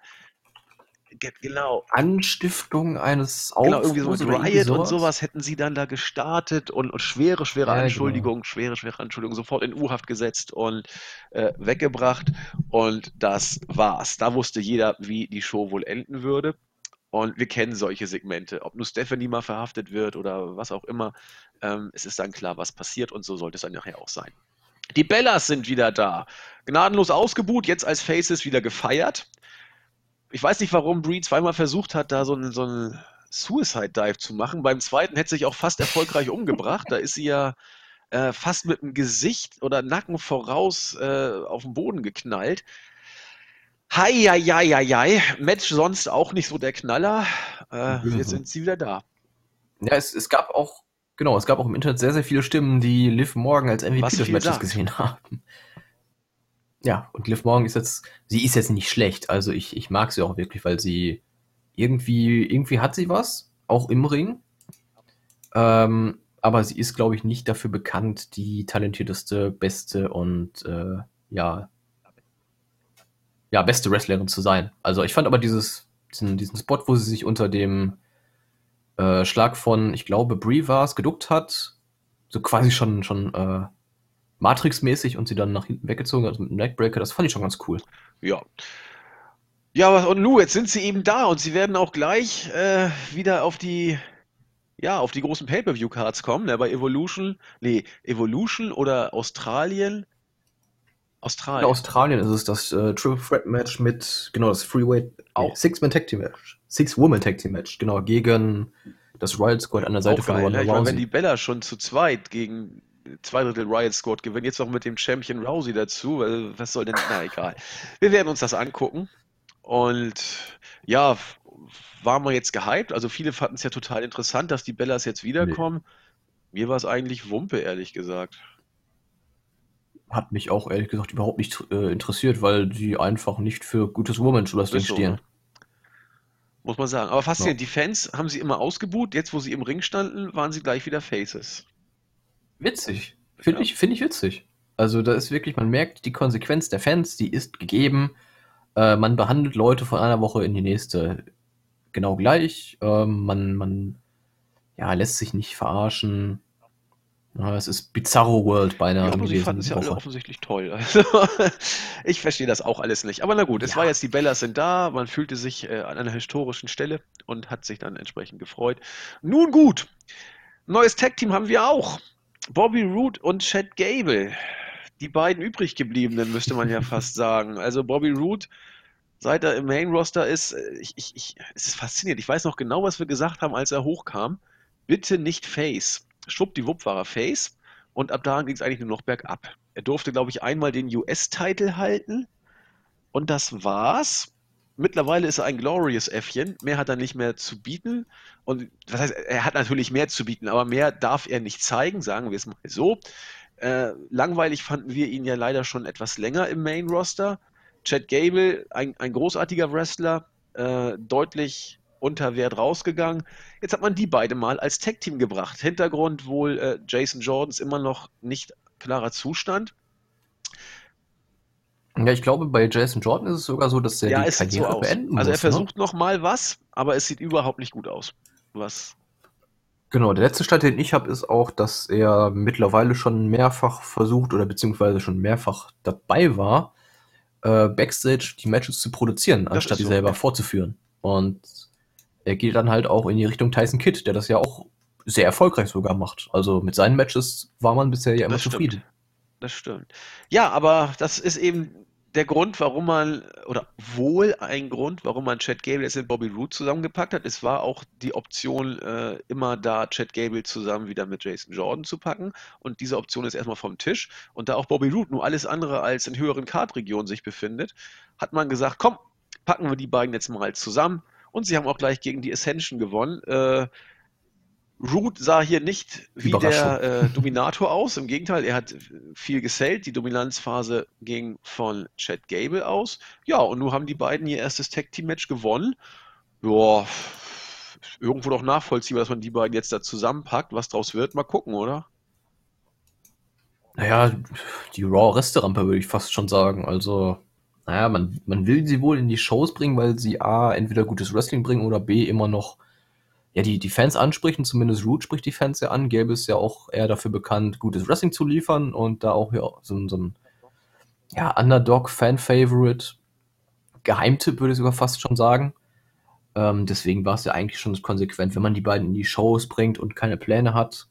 genau. Anstiftung eines Aufruhrs genau, irgendwie so mit Riot und sowas hätten sie dann da gestartet und, und schwere, schwere ja, Anschuldigungen, genau. schwere, schwere Anschuldigungen sofort in U-Haft gesetzt und äh, weggebracht und das war's. Da wusste jeder, wie die Show wohl enden würde. Und wir kennen solche Segmente. Ob nur Stephanie mal verhaftet wird oder was auch immer, ähm, es ist dann klar, was passiert und so sollte es dann nachher auch sein. Die Bellas sind wieder da. Gnadenlos ausgebuht, jetzt als Faces wieder gefeiert. Ich weiß nicht, warum Brie zweimal versucht hat, da so einen, so einen Suicide Dive zu machen. Beim zweiten hätte sie sich auch fast erfolgreich umgebracht. Da ist sie ja äh, fast mit dem Gesicht oder Nacken voraus äh, auf den Boden geknallt. Hei, hei, hei, hei, hei. Match sonst auch nicht so der Knaller. Äh, jetzt sind sie wieder da. Ja, es, es gab auch, genau, es gab auch im Internet sehr, sehr viele Stimmen, die Liv Morgan als MVP des Matches sagt. gesehen haben. Ja, und Liv Morgan ist jetzt, sie ist jetzt nicht schlecht. Also ich, ich mag sie auch wirklich, weil sie irgendwie, irgendwie hat sie was, auch im Ring. Ähm, aber sie ist, glaube ich, nicht dafür bekannt, die talentierteste, beste und äh, ja, ja, beste Wrestlerin zu sein. Also ich fand aber dieses, diesen, diesen Spot, wo sie sich unter dem äh, Schlag von, ich glaube, Brie war es, geduckt hat, so quasi schon, schon äh, Matrix-mäßig und sie dann nach hinten weggezogen hat mit einem Neckbreaker, das fand ich schon ganz cool. Ja. Ja, und nu, jetzt sind sie eben da und sie werden auch gleich äh, wieder auf die ja, auf die großen Pay-Per-View-Cards kommen, ne, bei Evolution, nee, Evolution oder Australien Australien. In Australien ist es das äh, Triple Threat Match mit, genau, das Freeway, auch Six-Man Tag Team Match. Six-Woman Tag Team Match, genau, gegen das Riot Squad an der Seite von Ronda ne? Rousey. Meine, wenn die Bella schon zu zweit gegen zwei Drittel Riot Squad gewinnen, jetzt noch mit dem Champion Rousey dazu, was soll denn, na egal. Wir werden uns das angucken und ja, waren wir jetzt gehypt, also viele fanden es ja total interessant, dass die Bellas jetzt wiederkommen. Nee. Mir war es eigentlich Wumpe, ehrlich gesagt hat mich auch ehrlich gesagt überhaupt nicht äh, interessiert, weil sie einfach nicht für gutes Women's Wrestling so, stehen. Ne? Muss man sagen. Aber faszinierend, ja. die Fans haben sie immer ausgebuht, jetzt wo sie im Ring standen, waren sie gleich wieder Faces. Witzig. Finde ja. ich, find ich witzig. Also da ist wirklich, man merkt, die Konsequenz der Fans, die ist gegeben. Äh, man behandelt Leute von einer Woche in die nächste genau gleich. Äh, man, man ja, lässt sich nicht verarschen. Ja, es ist Bizarro World beinahe ja, aber sie fanden es ja alle offensichtlich toll. Also, ich verstehe das auch alles nicht. Aber na gut, es ja. war jetzt, die Bellas sind da, man fühlte sich äh, an einer historischen Stelle und hat sich dann entsprechend gefreut. Nun gut, neues Tag-Team haben wir auch. Bobby Roode und Chad Gable. Die beiden übrig gebliebenen, müsste man ja fast sagen. Also Bobby Roode, seit er im Main-Roster ist, äh, ich, ich, ich, es ist faszinierend. Ich weiß noch genau, was wir gesagt haben, als er hochkam. Bitte nicht Face schwuppdiwupp war er Face und ab da ging es eigentlich nur noch bergab. Er durfte, glaube ich, einmal den US-Title halten und das war's. Mittlerweile ist er ein Glorious Äffchen. Mehr hat er nicht mehr zu bieten. Und was heißt, er hat natürlich mehr zu bieten, aber mehr darf er nicht zeigen, sagen wir es mal so. Äh, langweilig fanden wir ihn ja leider schon etwas länger im Main Roster. Chad Gable, ein, ein großartiger Wrestler, äh, deutlich unter Wert rausgegangen. Jetzt hat man die beide mal als Tag-Team gebracht. Hintergrund wohl äh, Jason Jordans immer noch nicht klarer Zustand. Ja, ich glaube, bei Jason Jordan ist es sogar so, dass er ja, die Karriere so beenden Also er muss, ne? versucht ne? noch mal was, aber es sieht überhaupt nicht gut aus. Was? Genau, der letzte Stand, den ich habe, ist auch, dass er mittlerweile schon mehrfach versucht oder beziehungsweise schon mehrfach dabei war, äh, Backstage die Matches zu produzieren, anstatt die so, selber vorzuführen. Und er geht dann halt auch in die Richtung Tyson Kidd, der das ja auch sehr erfolgreich sogar macht. Also mit seinen Matches war man bisher ja immer das zufrieden. Stimmt. Das stimmt. Ja, aber das ist eben der Grund, warum man, oder wohl ein Grund, warum man Chad Gable jetzt mit Bobby Roode zusammengepackt hat. Es war auch die Option äh, immer da, Chad Gable zusammen wieder mit Jason Jordan zu packen. Und diese Option ist erstmal vom Tisch. Und da auch Bobby Roode nur alles andere als in höheren Kartregionen sich befindet, hat man gesagt, komm, packen wir die beiden jetzt mal zusammen und sie haben auch gleich gegen die Ascension gewonnen. Äh, Root sah hier nicht wie der äh, Dominator aus. Im Gegenteil, er hat viel gesellt. Die Dominanzphase ging von Chad Gable aus. Ja, und nun haben die beiden ihr erstes Tag-Team-Match gewonnen. Ja, irgendwo doch nachvollziehbar, dass man die beiden jetzt da zusammenpackt. Was draus wird, mal gucken, oder? Naja, die Raw-Resterampe würde ich fast schon sagen. Also, naja, man, man will sie wohl in die Shows bringen, weil sie A, entweder gutes Wrestling bringen oder B, immer noch ja, die, die Fans ansprechen, zumindest Root spricht die Fans ja an. Gäbe ist ja auch eher dafür bekannt, gutes Wrestling zu liefern und da auch ja, so, so ein ja, Underdog-Fan-Favorite, Geheimtipp würde ich sogar fast schon sagen. Ähm, deswegen war es ja eigentlich schon konsequent, wenn man die beiden in die Shows bringt und keine Pläne hat,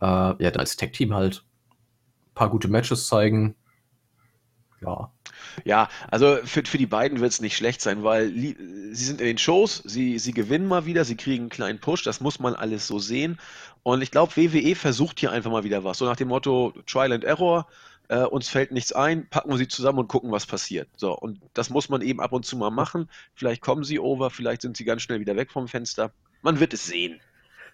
äh, ja, dann als Tech-Team halt ein paar gute Matches zeigen. Ja. Ja, also für, für die beiden wird es nicht schlecht sein, weil sie sind in den Shows, sie, sie gewinnen mal wieder, sie kriegen einen kleinen Push, das muss man alles so sehen. Und ich glaube, WWE versucht hier einfach mal wieder was. So nach dem Motto Trial and Error, äh, uns fällt nichts ein, packen wir sie zusammen und gucken, was passiert. So, und das muss man eben ab und zu mal machen. Vielleicht kommen sie over, vielleicht sind sie ganz schnell wieder weg vom Fenster. Man wird es sehen.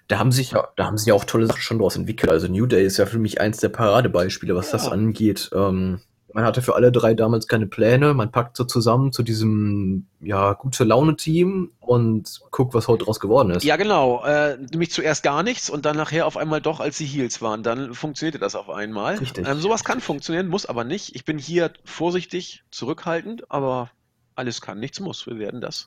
Da haben sich ja, da haben sich ja auch tolle Sachen schon daraus entwickelt. Also New Day ist ja für mich eins der Paradebeispiele, was ja. das angeht. Ähm, man hatte für alle drei damals keine Pläne. Man packt so zusammen zu diesem ja gute Laune Team und guckt, was heute draus geworden ist. Ja, genau. Äh, nämlich zuerst gar nichts und dann nachher auf einmal doch, als sie Heels waren. Dann funktionierte das auf einmal. Richtig. Ähm, sowas kann funktionieren, muss aber nicht. Ich bin hier vorsichtig, zurückhaltend, aber alles kann, nichts muss. Wir werden das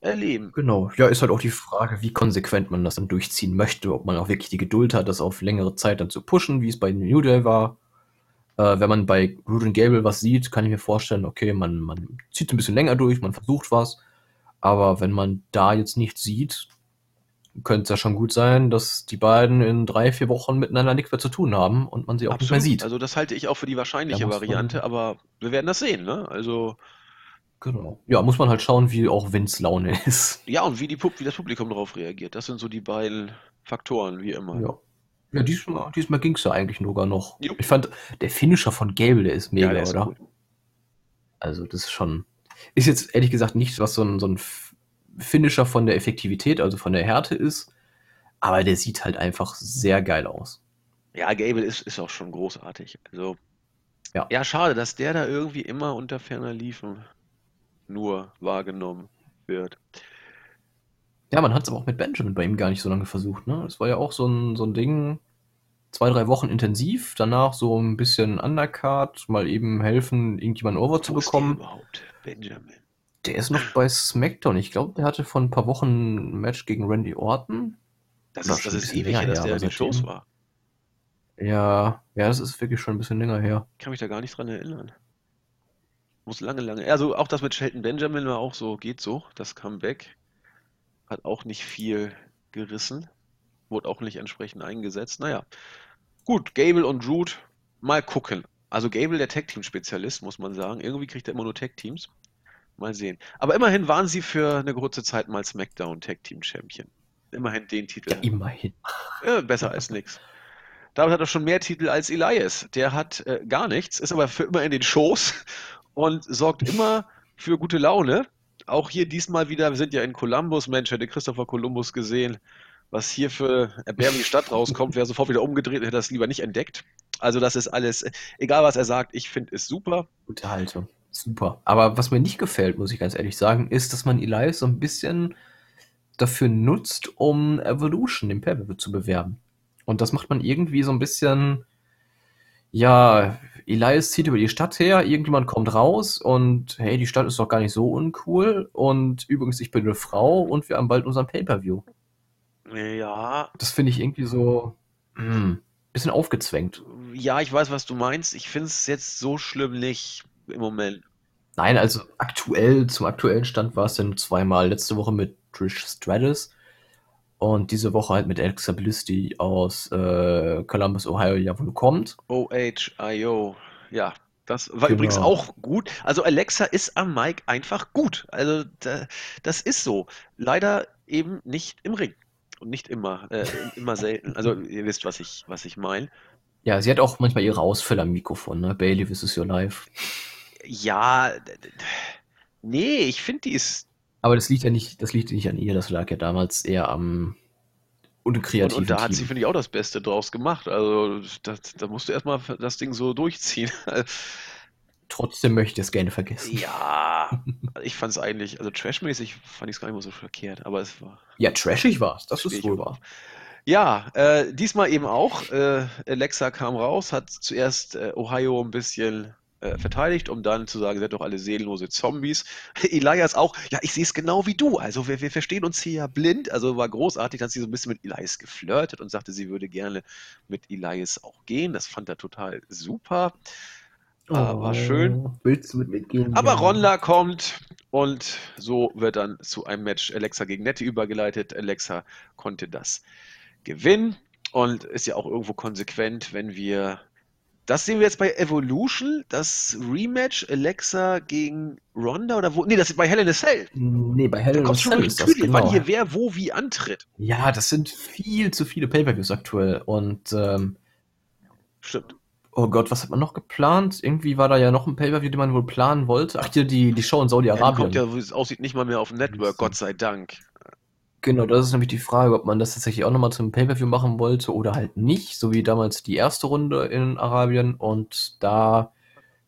erleben. Genau. Ja, ist halt auch die Frage, wie konsequent man das dann durchziehen möchte. Ob man auch wirklich die Geduld hat, das auf längere Zeit dann zu pushen, wie es bei New Day war äh, wenn man bei Root Gable was sieht, kann ich mir vorstellen, okay, man, man zieht ein bisschen länger durch, man versucht was. Aber wenn man da jetzt nichts sieht, könnte es ja schon gut sein, dass die beiden in drei, vier Wochen miteinander nichts mehr zu tun haben und man sie auch Absolut. nicht mehr sieht. Also das halte ich auch für die wahrscheinliche Variante, man, aber wir werden das sehen, ne? Also. Genau. Ja, muss man halt schauen, wie auch Vince Laune ist. Ja, und wie, die, wie das Publikum darauf reagiert. Das sind so die beiden Faktoren, wie immer. Ja. Ja, diesmal, diesmal ging es ja eigentlich sogar noch. Jupp. Ich fand, der Finisher von Gable, der ist mega, ja, der ist oder? Cool. Also, das ist schon. Ist jetzt ehrlich gesagt nicht, was so ein, so ein Finisher von der Effektivität, also von der Härte ist. Aber der sieht halt einfach sehr geil aus. Ja, Gable ist, ist auch schon großartig. Also, ja. ja, schade, dass der da irgendwie immer unter ferner Liefen nur wahrgenommen wird. Ja, man hat es aber auch mit Benjamin bei ihm gar nicht so lange versucht. Ne? Das war ja auch so ein, so ein Ding, zwei, drei Wochen intensiv, danach so ein bisschen Undercard, mal eben helfen, irgendjemanden over zu bekommen. überhaupt, Benjamin? Der ist noch bei SmackDown. Ich glaube, der hatte vor ein paar Wochen ein Match gegen Randy Orton. Das, ist, das ist ewig her, dass der in den Shows war. Ja, ja, das ist wirklich schon ein bisschen länger her. Ich kann mich da gar nicht dran erinnern. Muss lange, lange. Also auch das mit Shelton Benjamin war auch so, geht so, das Comeback. Hat auch nicht viel gerissen. Wurde auch nicht entsprechend eingesetzt. Naja. Gut, Gable und Root, mal gucken. Also Gable, der Tag-Team-Spezialist, muss man sagen. Irgendwie kriegt er immer nur Tag-Teams. Mal sehen. Aber immerhin waren sie für eine kurze Zeit mal SmackDown Tag-Team-Champion. Immerhin den Titel. Ja, immerhin. Ja, besser als nichts. David hat er schon mehr Titel als Elias. Der hat äh, gar nichts, ist aber für immer in den Shows und sorgt immer für gute Laune auch hier diesmal wieder, wir sind ja in Columbus, Mensch, hätte Christopher Columbus gesehen, was hier für erbärmliche Stadt rauskommt, wäre sofort wieder umgedreht und hätte das lieber nicht entdeckt. Also das ist alles, egal was er sagt, ich finde es super. Gute Haltung, super. Aber was mir nicht gefällt, muss ich ganz ehrlich sagen, ist, dass man Elias so ein bisschen dafür nutzt, um Evolution im pay zu bewerben. Und das macht man irgendwie so ein bisschen, ja, Elias zieht über die Stadt her, irgendjemand kommt raus und hey, die Stadt ist doch gar nicht so uncool und übrigens, ich bin eine Frau und wir haben bald unseren Pay-Per-View. Ja. Das finde ich irgendwie so mh, hm, bisschen aufgezwängt. Ja, ich weiß, was du meinst. Ich finde es jetzt so schlimm nicht im Moment. Nein, also aktuell, zum aktuellen Stand war es dann zweimal. Letzte Woche mit Trish Stratus und diese Woche halt mit Alexa Bliss, die aus äh, Columbus, Ohio ja wohl kommt. OHIO, ja. Das war genau. übrigens auch gut. Also Alexa ist am Mic einfach gut. Also da, das ist so. Leider eben nicht im Ring. Und nicht immer, äh, immer selten. Also ihr wisst, was ich, was ich meine. Ja, sie hat auch manchmal ihre Ausfälle am Mikrofon, ne? Bailey, this is your life. Ja, nee, ich finde, die ist aber das liegt ja nicht, das liegt nicht an ihr, das lag ja damals eher am Und kreativ. Und, und da hat sie, finde ich, auch das Beste draus gemacht. Also das, da musst du erstmal das Ding so durchziehen. Trotzdem möchte ich es gerne vergessen. Ja, ich fand es eigentlich, also trashmäßig fand ich es gar nicht mal so verkehrt, aber es war. Ja, trashig war es, das ist wohl wahr. Ja, äh, diesmal eben auch. Äh, Alexa kam raus, hat zuerst äh, Ohio ein bisschen äh, verteidigt, um dann zu sagen, seid doch alle seelenlose Zombies. Elias auch, ja, ich sehe es genau wie du. Also wir, wir verstehen uns hier ja blind. Also war großartig, dass sie so ein bisschen mit Elias geflirtet und sagte, sie würde gerne mit Elias auch gehen. Das fand er total super. Oh, war schön. Willst du mit mir gehen? Aber Ronda kommt und so wird dann zu einem Match Alexa gegen Nettie übergeleitet. Alexa konnte das gewinnen und ist ja auch irgendwo konsequent, wenn wir das sehen wir jetzt bei Evolution, das Rematch Alexa gegen Ronda oder wo? Nee, das ist bei Hell in a Cell. Nee, bei Hell in a Cell ist das genau. wann hier wer wo wie antritt. Ja, das sind viel zu viele Pay-Per-Views aktuell und ähm, Stimmt. Oh Gott, was hat man noch geplant? Irgendwie war da ja noch ein Pay-Per-View, den man wohl planen wollte. Ach, hier die, die Show in Saudi-Arabien. Ja, kommt ja, wie es aussieht, nicht mal mehr auf dem Network, Gott sei Dank. Genau, das ist nämlich die Frage, ob man das tatsächlich auch nochmal zum Pay-Per-View machen wollte oder halt nicht, so wie damals die erste Runde in Arabien. Und da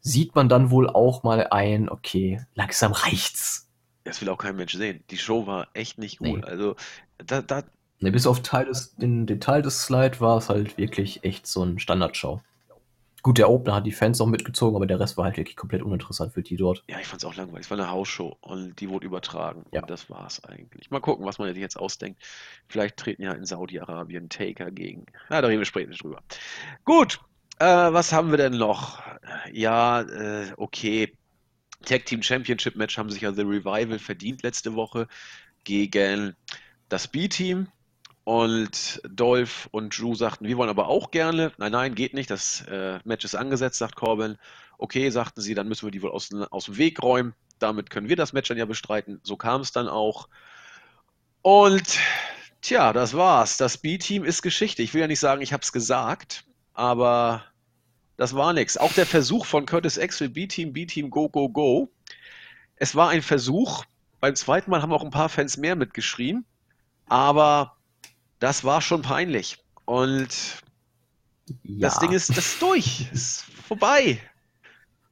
sieht man dann wohl auch mal ein, okay, langsam reicht's. Das will auch kein Mensch sehen. Die Show war echt nicht gut. Nee. Also, da, da. Nee, bis auf Teil des, den Detail des Slide war es halt wirklich echt so ein Standardshow. Gut, der Opener hat die Fans auch mitgezogen, aber der Rest war halt wirklich komplett uninteressant für die dort. Ja, ich fand es auch langweilig. Es war eine Hausshow und die wurde übertragen. Ja. Und das war es eigentlich. Mal gucken, was man sich jetzt ausdenkt. Vielleicht treten ja in Saudi-Arabien Taker gegen. Na, da reden wir später drüber. Gut, äh, was haben wir denn noch? Ja, äh, okay. Tag Team Championship Match haben sich ja The Revival verdient letzte Woche gegen das B-Team. Und Dolph und Drew sagten, wir wollen aber auch gerne. Nein, nein, geht nicht. Das äh, Match ist angesetzt, sagt Corbin. Okay, sagten sie, dann müssen wir die wohl aus, aus dem Weg räumen. Damit können wir das Match dann ja bestreiten. So kam es dann auch. Und tja, das war's. Das B-Team ist Geschichte. Ich will ja nicht sagen, ich habe es gesagt, aber das war nichts. Auch der Versuch von Curtis Axel, B-Team, B-Team, go, go, go. Es war ein Versuch. Beim zweiten Mal haben auch ein paar Fans mehr mitgeschrien. Aber das war schon peinlich. Und ja. das Ding ist, das ist durch. ist vorbei.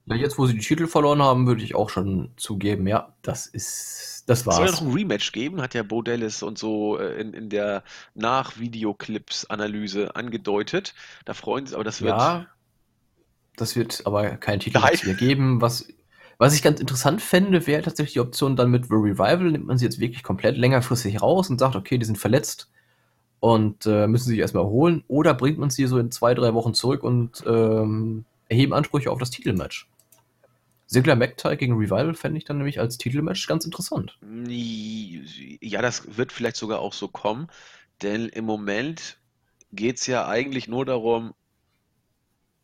Ja, jetzt, wo sie die Titel verloren haben, würde ich auch schon zugeben, ja, das ist, das war's. Es soll ja noch ein Rematch geben, hat ja Bo Dallas und so äh, in, in der Nach-Videoclips-Analyse angedeutet. Da freuen sie aber das wird. Ja, das wird aber kein Titel mehr geben. Was, was ich ganz interessant fände, wäre tatsächlich die Option dann mit The Revival, nimmt man sie jetzt wirklich komplett längerfristig raus und sagt, okay, die sind verletzt und äh, müssen sich erstmal erholen oder bringt man sie so in zwei, drei Wochen zurück und ähm, erheben Ansprüche auf das Titelmatch. Sigler McTie gegen Revival fände ich dann nämlich als Titelmatch ganz interessant. Ja, das wird vielleicht sogar auch so kommen, denn im Moment geht es ja eigentlich nur darum,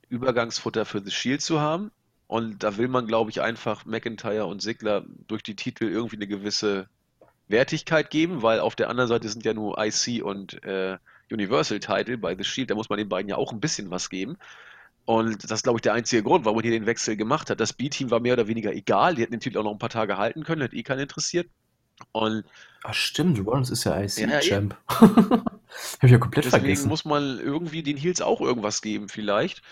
Übergangsfutter für The Shield zu haben. Und da will man, glaube ich, einfach McIntyre und Sigler durch die Titel irgendwie eine gewisse Wertigkeit geben, weil auf der anderen Seite sind ja nur IC und äh, Universal Title bei The Shield, da muss man den beiden ja auch ein bisschen was geben. Und das ist, glaube ich, der einzige Grund, warum man hier den Wechsel gemacht hat. Das B-Team war mehr oder weniger egal. Die hätten den Titel auch noch ein paar Tage halten können, hätte eh keinen interessiert. Und Ach stimmt, Rollins ist ja IC-Champ. Ja, Habe ich ja komplett Deswegen vergessen. muss man irgendwie den Heels auch irgendwas geben, vielleicht.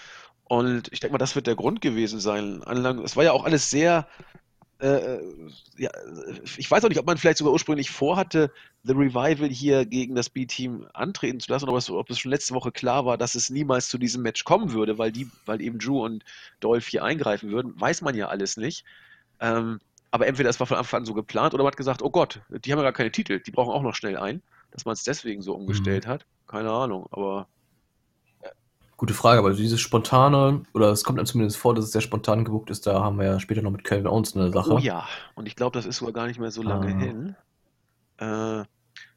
Und ich denke mal, das wird der Grund gewesen sein. Es war ja auch alles sehr äh, ja, ich weiß auch nicht, ob man vielleicht sogar ursprünglich vorhatte, The Revival hier gegen das B-Team antreten zu lassen, oder ob es schon letzte Woche klar war, dass es niemals zu diesem Match kommen würde, weil die, weil eben Drew und Dolph hier eingreifen würden, weiß man ja alles nicht. Ähm, aber entweder es war von Anfang an so geplant oder man hat gesagt, oh Gott, die haben ja gar keine Titel, die brauchen auch noch schnell ein, dass man es deswegen so umgestellt mhm. hat. Keine Ahnung, aber Gute Frage, aber dieses spontane, oder es kommt einem zumindest vor, dass es sehr spontan gebucht ist, da haben wir ja später noch mit Calvin Owens eine Sache. Oh ja, und ich glaube, das ist sogar gar nicht mehr so lange ah. hin. Äh,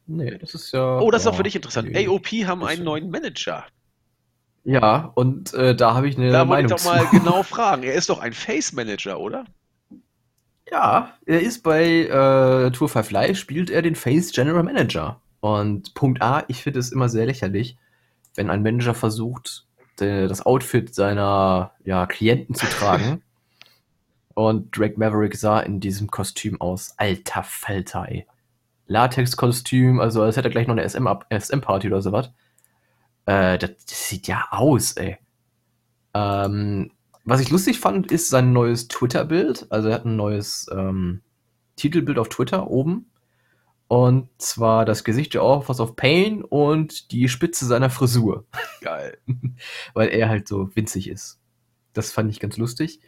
nee, das ist ja. Oh, das ist auch für dich interessant. AOP haben einen neuen Manager. Ja, und äh, da habe ich eine Da wollte ich doch mal genau fragen. Er ist doch ein Face-Manager, oder? Ja, er ist bei äh, Tour 5 Live, spielt er den Face General Manager. Und Punkt A, ich finde es immer sehr lächerlich, wenn ein Manager versucht, das Outfit seiner ja, Klienten zu tragen. Und Drake Maverick sah in diesem Kostüm aus. Alter Falter, ey. Latex-Kostüm, also als hätte er gleich noch eine SM-Party SM oder sowas. Äh, das, das, sieht ja aus, ey. Ähm, was ich lustig fand, ist sein neues Twitter-Bild. Also er hat ein neues ähm, Titelbild auf Twitter oben. Und zwar das Gesicht der Authors of Pain und die Spitze seiner Frisur. Geil. Weil er halt so winzig ist. Das fand ich ganz lustig.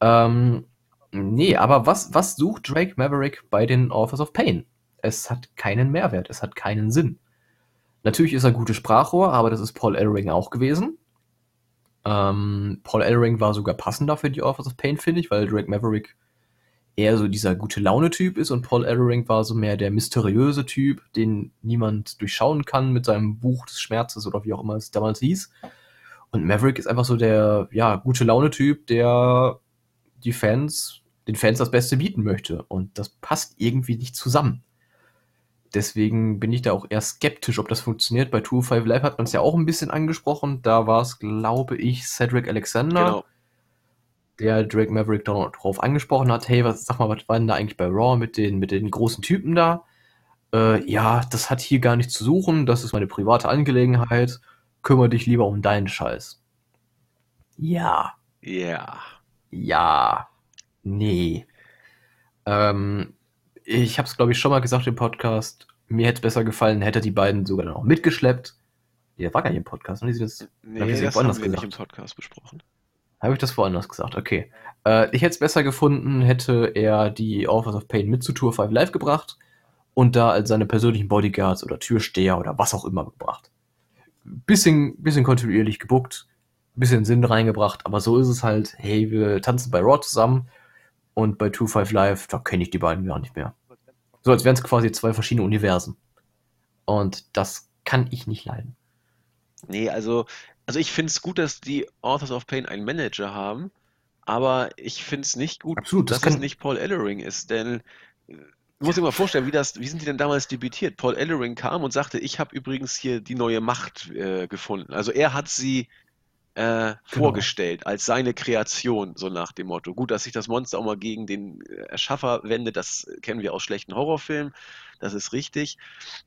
Ähm, nee, aber was, was sucht Drake Maverick bei den Authors of Pain? Es hat keinen Mehrwert, es hat keinen Sinn. Natürlich ist er gute Sprachrohr, aber das ist Paul Ellering auch gewesen. Ähm, Paul Ellering war sogar passender für die Authors of Pain, finde ich, weil Drake Maverick eher so dieser gute Laune-Typ ist und Paul Ellering war so mehr der mysteriöse Typ, den niemand durchschauen kann mit seinem Buch des Schmerzes oder wie auch immer es damals hieß. Und Maverick ist einfach so der, ja, gute Laune-Typ, der die Fans, den Fans das Beste bieten möchte. Und das passt irgendwie nicht zusammen. Deswegen bin ich da auch eher skeptisch, ob das funktioniert. Bei 205 Live hat man es ja auch ein bisschen angesprochen. Da war es, glaube ich, Cedric Alexander, genau. Der Drake Maverick darauf angesprochen hat: Hey, was, sag mal, was war denn da eigentlich bei Raw mit den, mit den großen Typen da? Äh, ja, das hat hier gar nichts zu suchen. Das ist meine private Angelegenheit. Kümmere dich lieber um deinen Scheiß. Ja. Ja. Ja. Nee. Ähm, ich habe es, glaube ich, schon mal gesagt im Podcast. Mir hätte es besser gefallen, hätte die beiden sogar noch mitgeschleppt. Der war gar nicht im Podcast, ne? Das, nee, hab ich das haben wir gesagt. nicht im Podcast besprochen. Habe ich das woanders gesagt? Okay. Äh, ich hätte es besser gefunden, hätte er die Authors of Pain mit zu Tour 5 Live gebracht und da als seine persönlichen Bodyguards oder Türsteher oder was auch immer gebracht. Bisschen, bisschen kontinuierlich gebuckt, bisschen Sinn reingebracht, aber so ist es halt, hey, wir tanzen bei Raw zusammen und bei 2-5 Live, da kenne ich die beiden gar nicht mehr. So als wären es quasi zwei verschiedene Universen. Und das kann ich nicht leiden. Nee, also, also ich finde es gut, dass die Authors of Pain einen Manager haben, aber ich finde es nicht gut, Absolut, das dass es nicht Paul Ellering ist, denn äh, du musst dir mal vorstellen, wie, das, wie sind die denn damals debütiert? Paul Ellering kam und sagte, ich habe übrigens hier die neue Macht äh, gefunden. Also er hat sie äh, genau. vorgestellt als seine Kreation, so nach dem Motto. Gut, dass sich das Monster auch mal gegen den äh, Erschaffer wendet, das kennen wir aus schlechten Horrorfilmen, das ist richtig.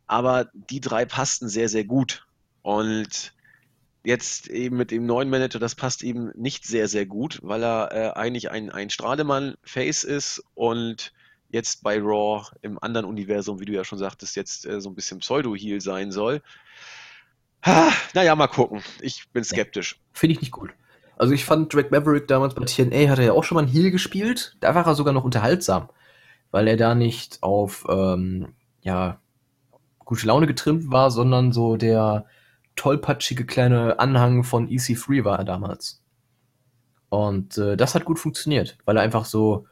Aber die drei passten sehr, sehr gut. Und jetzt eben mit dem neuen Manager, das passt eben nicht sehr, sehr gut, weil er äh, eigentlich ein, ein Strahlemann-Face ist und jetzt bei Raw im anderen Universum, wie du ja schon sagtest, jetzt äh, so ein bisschen Pseudo-Heal sein soll. Ha, naja, mal gucken. Ich bin skeptisch. Finde ich nicht gut. Also ich fand Drake Maverick damals bei TNA hat er ja auch schon mal einen Heal gespielt. Da war er sogar noch unterhaltsam, weil er da nicht auf ähm, ja gute Laune getrimmt war, sondern so der tollpatschige kleine Anhang von EC3 war er damals. Und äh, das hat gut funktioniert, weil er einfach so,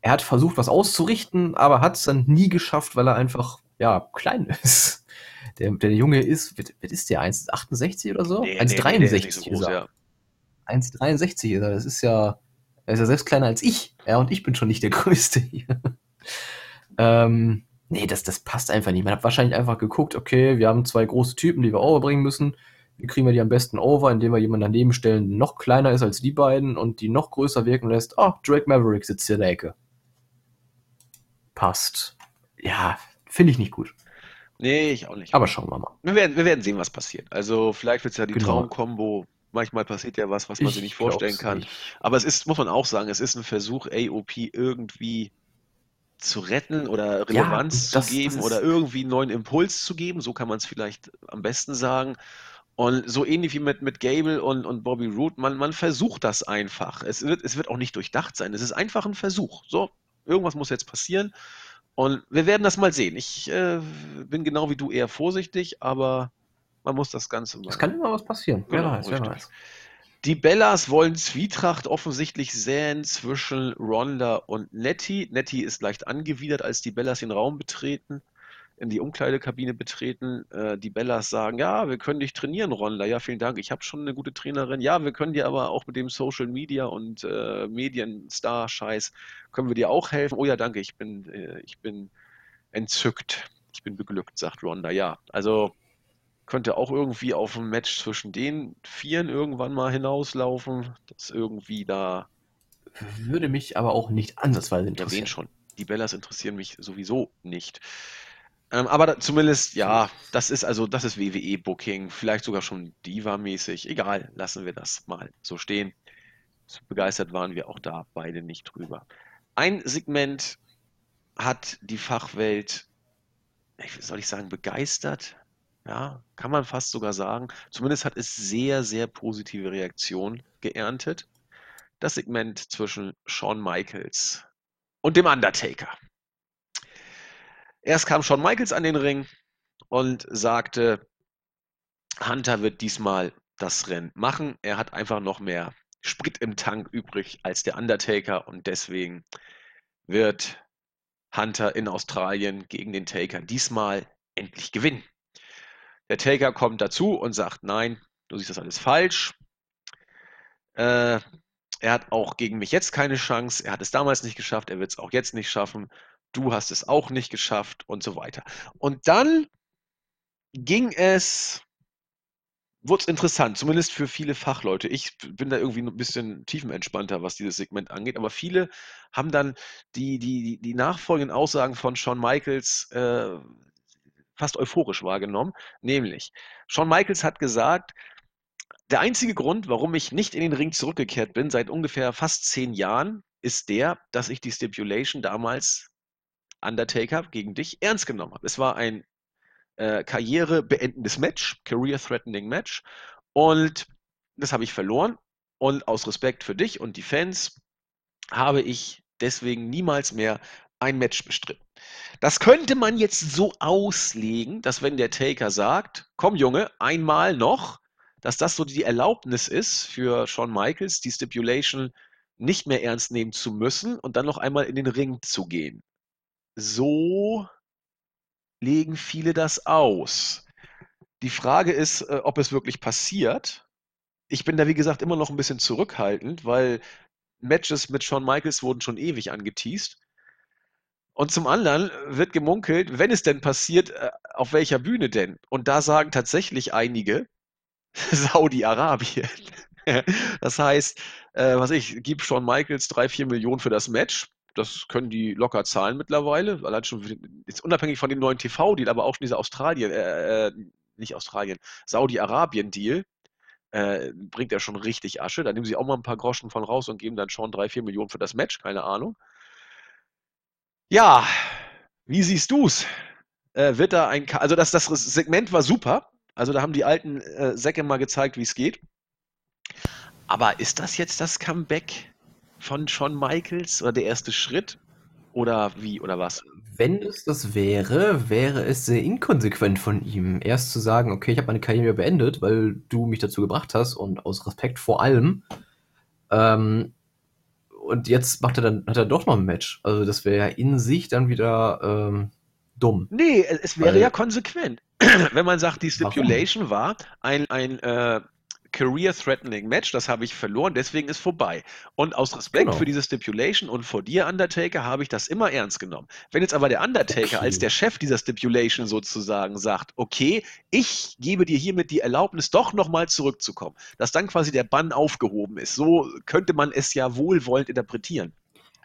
er hat versucht, was auszurichten, aber hat es dann nie geschafft, weil er einfach ja klein ist. Der, der Junge ist, was ist der? 1,68 oder so? Nee, 1,63 nee, nee, so ist er. Ja. 1,63 ist er. Das ist ja, er ist ja selbst kleiner als ich. Ja, und ich bin schon nicht der Größte hier. ähm, nee, das, das passt einfach nicht. Man hat wahrscheinlich einfach geguckt, okay, wir haben zwei große Typen, die wir overbringen müssen. Wie kriegen wir die am besten over, indem wir jemanden daneben stellen, der noch kleiner ist als die beiden und die noch größer wirken lässt? Oh, Drake Maverick sitzt hier in der Ecke. Passt. Ja, finde ich nicht gut. Nee, ich auch nicht. Aber schauen wir mal. Wir werden, wir werden sehen, was passiert. Also vielleicht wird es ja die genau. Traumkombo. Manchmal passiert ja was, was man ich sich nicht vorstellen kann. Nicht. Aber es ist, muss man auch sagen, es ist ein Versuch, AOP irgendwie zu retten oder Relevanz ja, das, zu geben oder irgendwie einen neuen Impuls zu geben. So kann man es vielleicht am besten sagen. Und so ähnlich wie mit, mit Gable und, und Bobby Root, man, man versucht das einfach. Es wird, es wird auch nicht durchdacht sein. Es ist einfach ein Versuch. So, irgendwas muss jetzt passieren. Und wir werden das mal sehen. Ich äh, bin genau wie du eher vorsichtig, aber man muss das Ganze mal. Es kann immer was passieren. Genau, wer weiß, wer weiß. Die Bellas wollen Zwietracht offensichtlich säen zwischen Ronda und Nettie. Nettie ist leicht angewidert, als die Bellas den Raum betreten in die Umkleidekabine betreten. Äh, die Bellas sagen, ja, wir können dich trainieren, Ronda. Ja, vielen Dank. Ich habe schon eine gute Trainerin. Ja, wir können dir aber auch mit dem Social Media und äh, Medienstar-Scheiß können wir dir auch helfen. Oh ja, danke. Ich bin, äh, ich bin entzückt. Ich bin beglückt, sagt Ronda. Ja, also könnte auch irgendwie auf ein Match zwischen den Vieren irgendwann mal hinauslaufen, das irgendwie da. Würde mich aber auch nicht ansatzweise interessieren. Ja, wen schon. Die Bellas interessieren mich sowieso nicht. Ähm, aber da, zumindest, ja, das ist also, das ist WWE-Booking, vielleicht sogar schon Diva-mäßig. Egal, lassen wir das mal so stehen. So begeistert waren wir auch da beide nicht drüber. Ein Segment hat die Fachwelt, wie soll ich sagen, begeistert. Ja, kann man fast sogar sagen. Zumindest hat es sehr, sehr positive Reaktionen geerntet. Das Segment zwischen Shawn Michaels und dem Undertaker. Erst kam Shawn Michaels an den Ring und sagte, Hunter wird diesmal das Rennen machen. Er hat einfach noch mehr Sprit im Tank übrig als der Undertaker und deswegen wird Hunter in Australien gegen den Taker diesmal endlich gewinnen. Der Taker kommt dazu und sagt, nein, du siehst das alles falsch. Äh, er hat auch gegen mich jetzt keine Chance. Er hat es damals nicht geschafft. Er wird es auch jetzt nicht schaffen du hast es auch nicht geschafft und so weiter. Und dann ging es, wurde es interessant, zumindest für viele Fachleute. Ich bin da irgendwie ein bisschen tiefenentspannter, was dieses Segment angeht, aber viele haben dann die, die, die nachfolgenden Aussagen von Shawn Michaels äh, fast euphorisch wahrgenommen. Nämlich, Shawn Michaels hat gesagt, der einzige Grund, warum ich nicht in den Ring zurückgekehrt bin, seit ungefähr fast zehn Jahren, ist der, dass ich die Stipulation damals Undertaker gegen dich ernst genommen habe. Es war ein äh, karrierebeendendes Match, career-threatening Match. Und das habe ich verloren. Und aus Respekt für dich und die Fans habe ich deswegen niemals mehr ein Match bestritten. Das könnte man jetzt so auslegen, dass wenn der Taker sagt, komm Junge, einmal noch, dass das so die Erlaubnis ist für Shawn Michaels, die Stipulation nicht mehr ernst nehmen zu müssen und dann noch einmal in den Ring zu gehen. So legen viele das aus. Die Frage ist, äh, ob es wirklich passiert. Ich bin da, wie gesagt, immer noch ein bisschen zurückhaltend, weil Matches mit Shawn Michaels wurden schon ewig angeteased. Und zum anderen wird gemunkelt, wenn es denn passiert, äh, auf welcher Bühne denn? Und da sagen tatsächlich einige, Saudi-Arabien. das heißt, äh, was ich, gib Shawn Michaels drei, vier Millionen für das Match, das können die locker zahlen mittlerweile. Allein schon jetzt unabhängig von dem neuen TV-Deal, aber auch schon dieser Australien, äh, äh nicht Australien, Saudi-Arabien-Deal. Äh, bringt er schon richtig Asche. Da nehmen sie auch mal ein paar Groschen von raus und geben dann schon drei, vier Millionen für das Match, keine Ahnung. Ja, wie siehst du's? Äh, wird da ein, also das, das Segment war super. Also da haben die alten äh, Säcke mal gezeigt, wie es geht. Aber ist das jetzt das Comeback von Shawn Michaels oder der erste Schritt? Oder wie, oder was? Wenn es das wäre, wäre es sehr inkonsequent von ihm. Erst zu sagen, okay, ich habe meine Karriere beendet, weil du mich dazu gebracht hast und aus Respekt vor allem. Ähm, und jetzt macht er dann, hat er doch noch ein Match. Also das wäre ja in sich dann wieder ähm, dumm. Nee, es wäre weil, ja konsequent. Wenn man sagt, die Stipulation warum? war ein, ein äh, career-threatening Match, das habe ich verloren, deswegen ist vorbei. Und aus Respekt genau. für diese Stipulation und vor dir, Undertaker, habe ich das immer ernst genommen. Wenn jetzt aber der Undertaker okay. als der Chef dieser Stipulation sozusagen sagt, okay, ich gebe dir hiermit die Erlaubnis, doch nochmal zurückzukommen, dass dann quasi der Bann aufgehoben ist, so könnte man es ja wohlwollend interpretieren.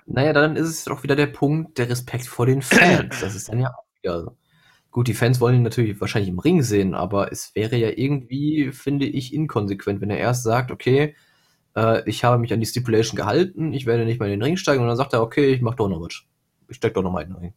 Naja, dann ist es doch wieder der Punkt, der Respekt vor den Fans. Das ist dann ja auch wieder so. Gut, die Fans wollen ihn natürlich wahrscheinlich im Ring sehen, aber es wäre ja irgendwie, finde ich, inkonsequent, wenn er erst sagt, okay, äh, ich habe mich an die Stipulation gehalten, ich werde nicht mal in den Ring steigen und dann sagt er, okay, ich mache doch noch was. Ich steig doch noch mal in den Ring.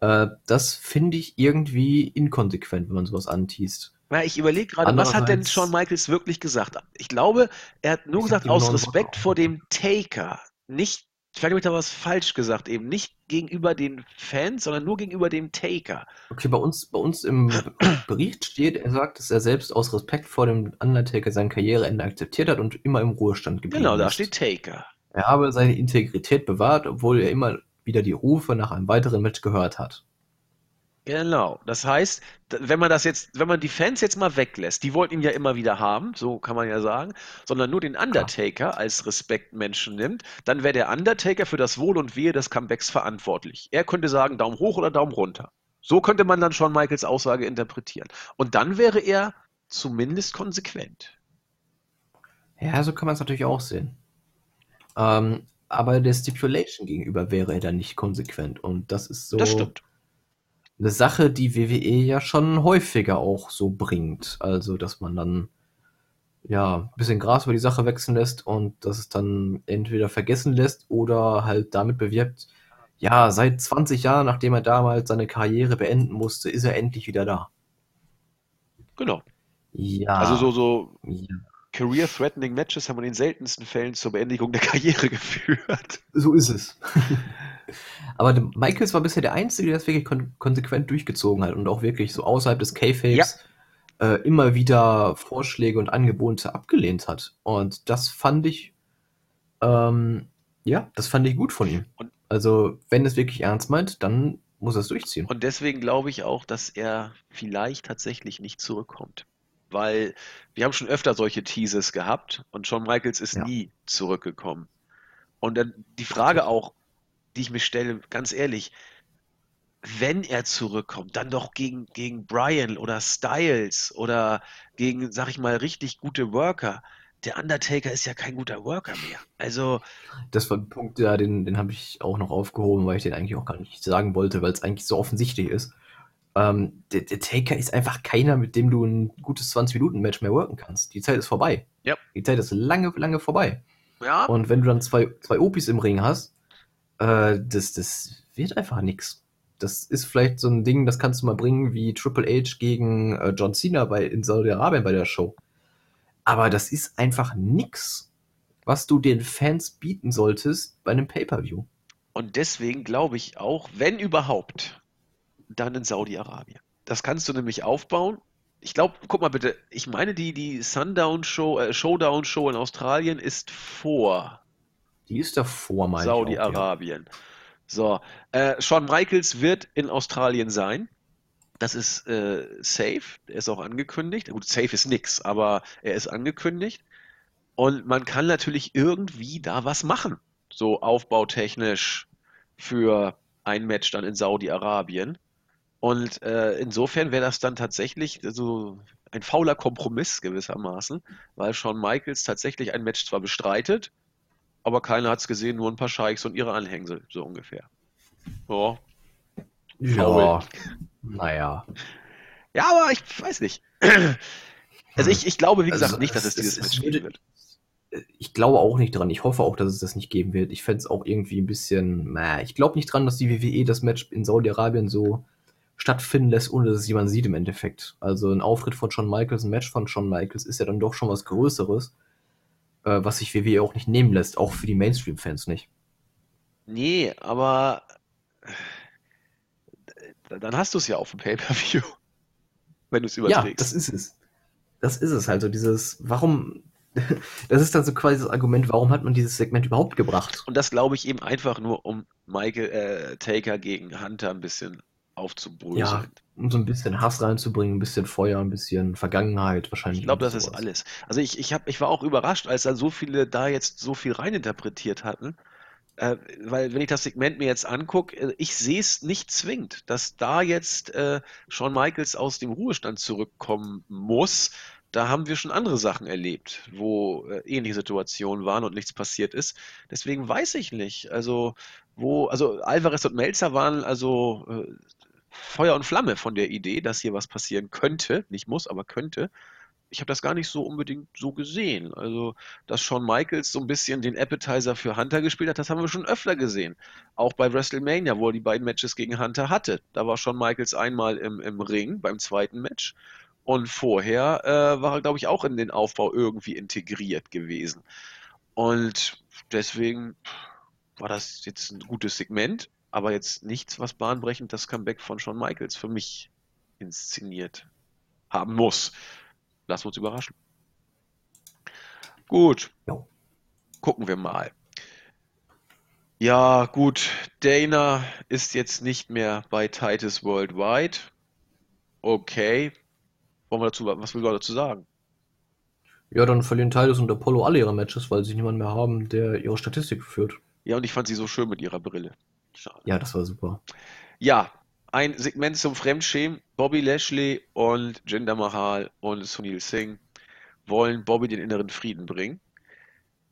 Äh, das finde ich irgendwie inkonsequent, wenn man sowas anteast. Ja, ich überlege gerade, was hat denn Shawn Michaels wirklich gesagt? Ich glaube, er hat nur gesagt, aus Respekt vor dem Taker, nicht Vielleicht habe ich da was falsch gesagt, eben nicht gegenüber den Fans, sondern nur gegenüber dem Taker. Okay, bei uns, bei uns im Bericht steht, er sagt, dass er selbst aus Respekt vor dem Undertaker sein Karriereende akzeptiert hat und immer im Ruhestand geblieben genau, ist. Genau, da steht Taker. Er habe seine Integrität bewahrt, obwohl er immer wieder die Rufe nach einem weiteren Match gehört hat. Genau. Das heißt, wenn man das jetzt, wenn man die Fans jetzt mal weglässt, die wollten ihn ja immer wieder haben, so kann man ja sagen, sondern nur den Undertaker ja. als Respektmenschen nimmt, dann wäre der Undertaker für das Wohl und Wehe des Comebacks verantwortlich. Er könnte sagen, Daumen hoch oder Daumen runter. So könnte man dann schon Michaels Aussage interpretieren. Und dann wäre er zumindest konsequent. Ja, so kann man es natürlich auch sehen. Ähm, aber der Stipulation gegenüber wäre er dann nicht konsequent. Und das ist so. Das stimmt eine Sache, die WWE ja schon häufiger auch so bringt. Also, dass man dann ja ein bisschen Gras über die Sache wechseln lässt und dass es dann entweder vergessen lässt oder halt damit bewirbt, ja, seit 20 Jahren, nachdem er damals seine Karriere beenden musste, ist er endlich wieder da. Genau. Ja. Also so, so ja. Career-Threatening Matches haben in den seltensten Fällen zur Beendigung der Karriere geführt. So ist es. Aber Michaels war bisher der Einzige, der das wirklich kon konsequent durchgezogen hat und auch wirklich so außerhalb des K-Fapes äh, immer wieder Vorschläge und Angebote abgelehnt hat. Und das fand ich, ähm, ja, das fand ich gut von ihm. Und- also, wenn es wirklich ernst meint, dann muss er es durchziehen. Und deswegen glaube ich auch, dass er vielleicht tatsächlich nicht zurückkommt. Weil wir haben schon öfter solche Teases gehabt und Shawn Michaels ist Ja. nie zurückgekommen. Und dann die Frage auch, die ich mir stelle, ganz ehrlich, wenn er zurückkommt, dann doch gegen, gegen Bryan oder Styles oder gegen, sag ich mal, richtig gute Worker. Der Undertaker ist ja kein guter Worker mehr. Also, Das war ein Punkt, ja, den, den habe ich auch noch aufgehoben, weil ich den eigentlich auch gar nicht sagen wollte, weil es eigentlich so offensichtlich ist. Ähm, der, der Taker ist einfach keiner, mit dem du ein gutes 20-Minuten-Match mehr worken kannst. Die Zeit ist vorbei. Ja. Die Zeit ist lange, lange vorbei. ja, Und wenn du dann zwei, zwei Opis im Ring hast, äh, das, das wird einfach nix. Das ist vielleicht so ein Ding, das kannst du mal bringen wie Triple H gegen äh, John Cena bei, in Saudi-Arabien bei der Show. Aber das ist einfach nix, was du den Fans bieten solltest bei einem Pay-Per-View. Und deswegen glaube ich auch, wenn überhaupt, dann in Saudi-Arabien. Das kannst du nämlich aufbauen. Ich glaube, guck mal bitte, ich meine, die, die Sundown-Show, äh, Showdown-Show in Australien ist vor Die ist davor, meine auch, ja. Saudi-Arabien. So, äh, Shawn Michaels wird in Australien sein. Das ist äh, safe. Der ist auch angekündigt. Gut, safe ist nix, aber er ist angekündigt. Und man kann natürlich irgendwie da was machen. So aufbautechnisch für ein Match dann in Saudi-Arabien. Und äh, insofern wäre das dann tatsächlich so ein fauler Kompromiss gewissermaßen, weil Shawn Michaels tatsächlich ein Match zwar bestreitet, aber keiner hat es gesehen, nur ein paar Scheichs und ihre Anhängsel, so ungefähr. Ja. Ja, naja. Ja, aber ich weiß nicht. Also ich, ich glaube, wie gesagt, Also, nicht, dass es es- dieses es Match geben wird. Ich glaube auch nicht dran. Ich hoffe auch, dass es das nicht geben wird. Ich fände es auch irgendwie ein bisschen. Nah, ich glaube nicht dran, dass die WWE das Match in Saudi-Arabien so stattfinden lässt, ohne dass es jemand sieht im Endeffekt. Also ein Auftritt von Shawn Michaels, ein Match von Shawn Michaels ist ja dann doch schon was Größeres, äh, was sich WWE auch nicht nehmen lässt, auch für die Mainstream-Fans nicht. Nee, aber äh, dann hast du es ja auf dem Pay-Per-View, wenn du es Ja, überträgst. das ist es. Das ist es halt so, dieses, warum, das ist dann so quasi das Argument, warum hat man dieses Segment überhaupt gebracht? Und das glaube ich eben einfach nur, um Michael äh, Taker gegen Hunter ein bisschen aufzubröseln. Ja, um so ein bisschen Hass reinzubringen, ein bisschen Feuer, ein bisschen Vergangenheit wahrscheinlich. Ich glaube, das ist alles. Also ich, ich, hab, ich war auch überrascht, als da so viele da jetzt so viel reininterpretiert hatten. Äh, weil wenn ich das Segment mir jetzt angucke, äh, ich sehe es nicht zwingend, dass da jetzt äh, Shawn Michaels aus dem Ruhestand zurückkommen muss. Da haben wir schon andere Sachen erlebt, wo äh, ähnliche Situationen waren und nichts passiert ist. Deswegen weiß ich nicht. Also, wo, also Alvarez und Melzer waren also äh, Feuer und Flamme von der Idee, dass hier was passieren könnte. Nicht muss, aber könnte. Ich habe das gar nicht so unbedingt so gesehen. Also, dass Shawn Michaels so ein bisschen den Appetizer für Hunter gespielt hat, das haben wir schon öfter gesehen. Auch bei WrestleMania, wo er die beiden Matches gegen Hunter hatte. Da war Shawn Michaels einmal im, im Ring beim zweiten Match. Und vorher äh, war er, glaube ich, auch in den Aufbau irgendwie integriert gewesen. Und deswegen war das jetzt ein gutes Segment, aber jetzt nichts, was bahnbrechend das Comeback von Shawn Michaels für mich inszeniert haben muss. Lassen wir uns überraschen. Gut. Jo. Gucken wir mal. Ja, gut. Dana ist jetzt nicht mehr bei Titus Worldwide. Okay. Wollen wir dazu, was will wir dazu sagen? Ja, dann verlieren Titus und Apollo alle ihre Matches, weil sie niemanden mehr haben, der ihre Statistik führt. Ja, und ich fand sie so schön mit ihrer Brille. Schade. Ja, das war super. Ja, ein Segment zum Fremdschämen. Bobby Lashley und Jinder Mahal und Sunil Singh wollen Bobby den inneren Frieden bringen.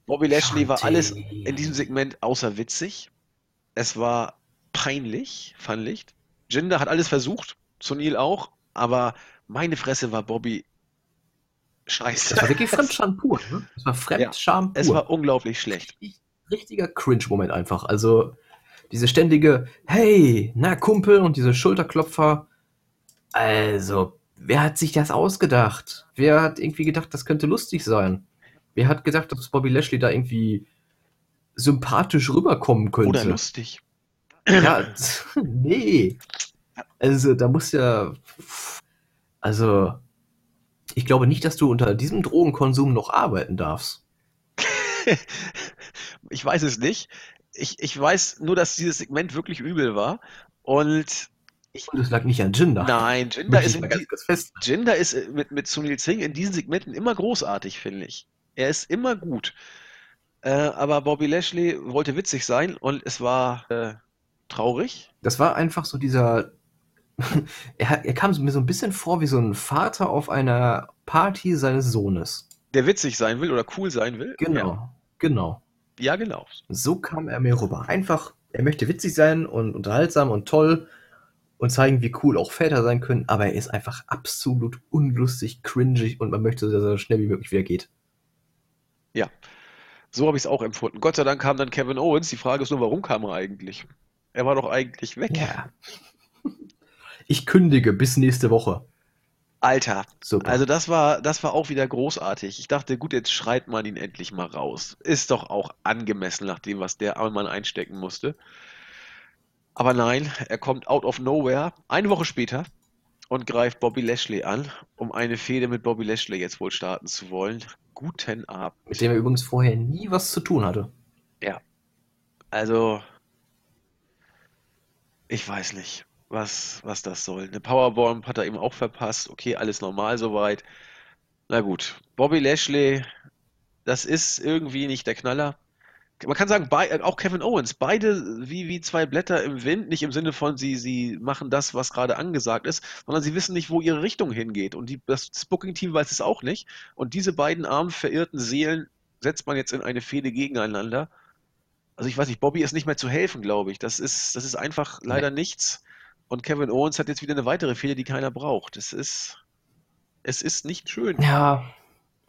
Bobby Lashley war alles in diesem Segment außer witzig. Es war peinlich, fand ich. Jinder hat alles versucht, Sunil auch, aber meine Fresse war Bobby scheiße. Das war wirklich Fremdscham pur. Ne? Das war Fremdscham ja, pur. Es war unglaublich schlecht. Richtiger Cringe-Moment einfach. Also diese ständige Hey, na Kumpel und diese Schulterklopfer. Also, wer hat sich das ausgedacht? Wer hat irgendwie gedacht, das könnte lustig sein? Wer hat gedacht, dass Bobby Lashley da irgendwie sympathisch rüberkommen könnte? Oder lustig. Ja, nee. Also, da muss ja. Also, ich glaube nicht, dass du unter diesem Drogenkonsum noch arbeiten darfst. ich weiß es nicht. Ich, ich weiß nur, dass dieses Segment wirklich übel war. Und ich, und es lag nicht an Jinder. Nein, Jinder ist, ganz, ganz Jinder ist äh, mit, mit Sunil Singh in diesen Segmenten immer großartig, finde ich. Er ist immer gut. Äh, aber Bobby Lashley wollte witzig sein und es war äh, traurig. Das war einfach so dieser. er, er kam mir so ein bisschen vor wie so ein Vater auf einer Party seines Sohnes. Der witzig sein will oder cool sein will? Genau, ja. genau. Ja, genau. So kam er mir rüber. Einfach, er möchte witzig sein und unterhaltsam und toll und zeigen, wie cool auch Väter sein können, aber er ist einfach absolut unlustig, cringig und man möchte, dass er so schnell wie möglich wieder geht. Ja, so habe ich es auch empfunden. Gott sei Dank kam dann Kevin Owens. Die Frage ist nur, warum kam er eigentlich? Er war doch eigentlich weg. Ja. Ich kündige bis nächste Woche. Alter, Super. also das war, das war auch wieder großartig. Ich dachte, gut, jetzt schreit man ihn endlich mal raus. Ist doch auch angemessen nach dem, was der arme Mann einstecken musste. Aber nein, er kommt out of nowhere eine Woche später und greift Bobby Lashley an, um eine Fehde mit Bobby Lashley jetzt wohl starten zu wollen. Guten Abend. Mit dem er übrigens vorher nie was zu tun hatte. Ja. Also, ich weiß nicht, was, was das soll. Eine Powerbomb hat er eben auch verpasst. Okay, alles normal soweit. Na gut, Bobby Lashley, das ist irgendwie nicht der Knaller man kann sagen, bei, äh, auch Kevin Owens, beide wie, wie zwei Blätter im Wind, nicht im Sinne von, sie, sie machen das, was gerade angesagt ist, sondern sie wissen nicht, wo ihre Richtung hingeht. Und die, das, das Booking-Team weiß es auch nicht. Und diese beiden armen, verirrten Seelen setzt man jetzt in eine Fehde gegeneinander. Also ich weiß nicht, Bobby ist nicht mehr zu helfen, glaube ich. Das ist, das ist einfach leider nee. nichts. Und Kevin Owens hat jetzt wieder eine weitere Fehde, die keiner braucht. Es ist, es ist nicht schön. Ja,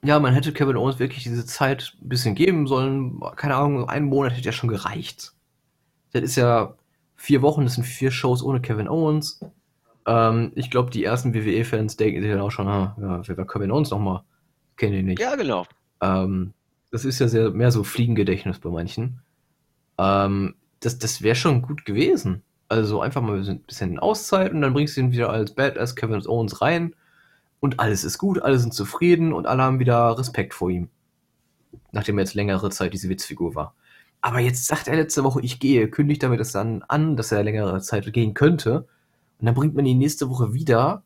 ja, man hätte Kevin Owens wirklich diese Zeit ein bisschen geben sollen. Keine Ahnung, einen Monat hätte ja schon gereicht. Das ist ja vier Wochen, das sind vier Shows ohne Kevin Owens. Ähm, ich glaube, die ersten WWE-Fans denken sich dann auch schon, ah, ja, wer war Kevin Owens nochmal? Kenne ich nicht. Ja, genau. Ähm, das ist ja sehr, mehr so Fliegengedächtnis bei manchen. Ähm, das das wäre schon gut gewesen. Also einfach mal ein bisschen Auszeit und dann bringst du ihn wieder als Badass Kevin Owens rein und alles ist gut, alle sind zufrieden und alle haben wieder Respekt vor ihm. Nachdem er jetzt längere Zeit diese Witzfigur war. Aber jetzt sagt er letzte Woche, ich gehe, kündigt damit das dann an, dass er längere Zeit gehen könnte. Und dann bringt man ihn nächste Woche wieder,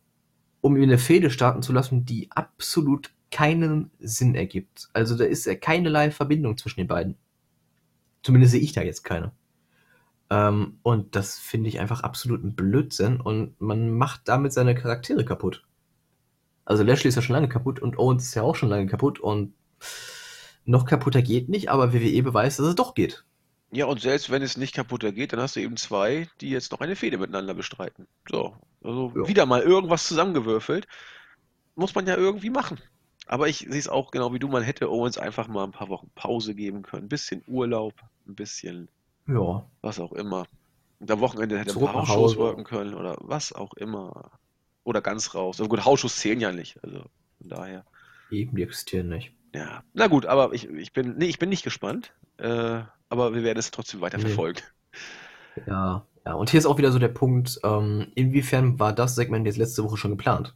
um ihm eine Fehde starten zu lassen, die absolut keinen Sinn ergibt. Also da ist keinerlei Verbindung zwischen den beiden. Zumindest sehe ich da jetzt keine. Ähm, und das finde ich einfach absolut ein Blödsinn und man macht damit seine Charaktere kaputt. Also Lashley ist ja schon lange kaputt und Owens ist ja auch schon lange kaputt und noch kaputter geht nicht, aber WWE beweist, dass es doch geht. Ja, und selbst wenn es nicht kaputter geht, dann hast du eben zwei, die jetzt noch eine Fehde miteinander bestreiten. So, also ja. wieder mal irgendwas zusammengewürfelt. Muss man ja irgendwie machen. Aber ich sehe es auch genau wie du, man hätte Owens einfach mal ein paar Wochen Pause geben können. Ein bisschen Urlaub, ein bisschen ja. was auch immer. Und am Wochenende hätte er ein paar Shows worken können oder was auch immer. Oder ganz raus. Also gut, Hausschuss zählen ja nicht. Also von daher. Eben, die existieren nicht. Ja. Na gut, aber ich, ich bin, nee, ich bin nicht gespannt. Äh, aber wir werden es trotzdem weiter nee. verfolgen. Ja, ja. Und hier ist auch wieder so der Punkt, ähm, inwiefern war das Segment jetzt letzte Woche schon geplant?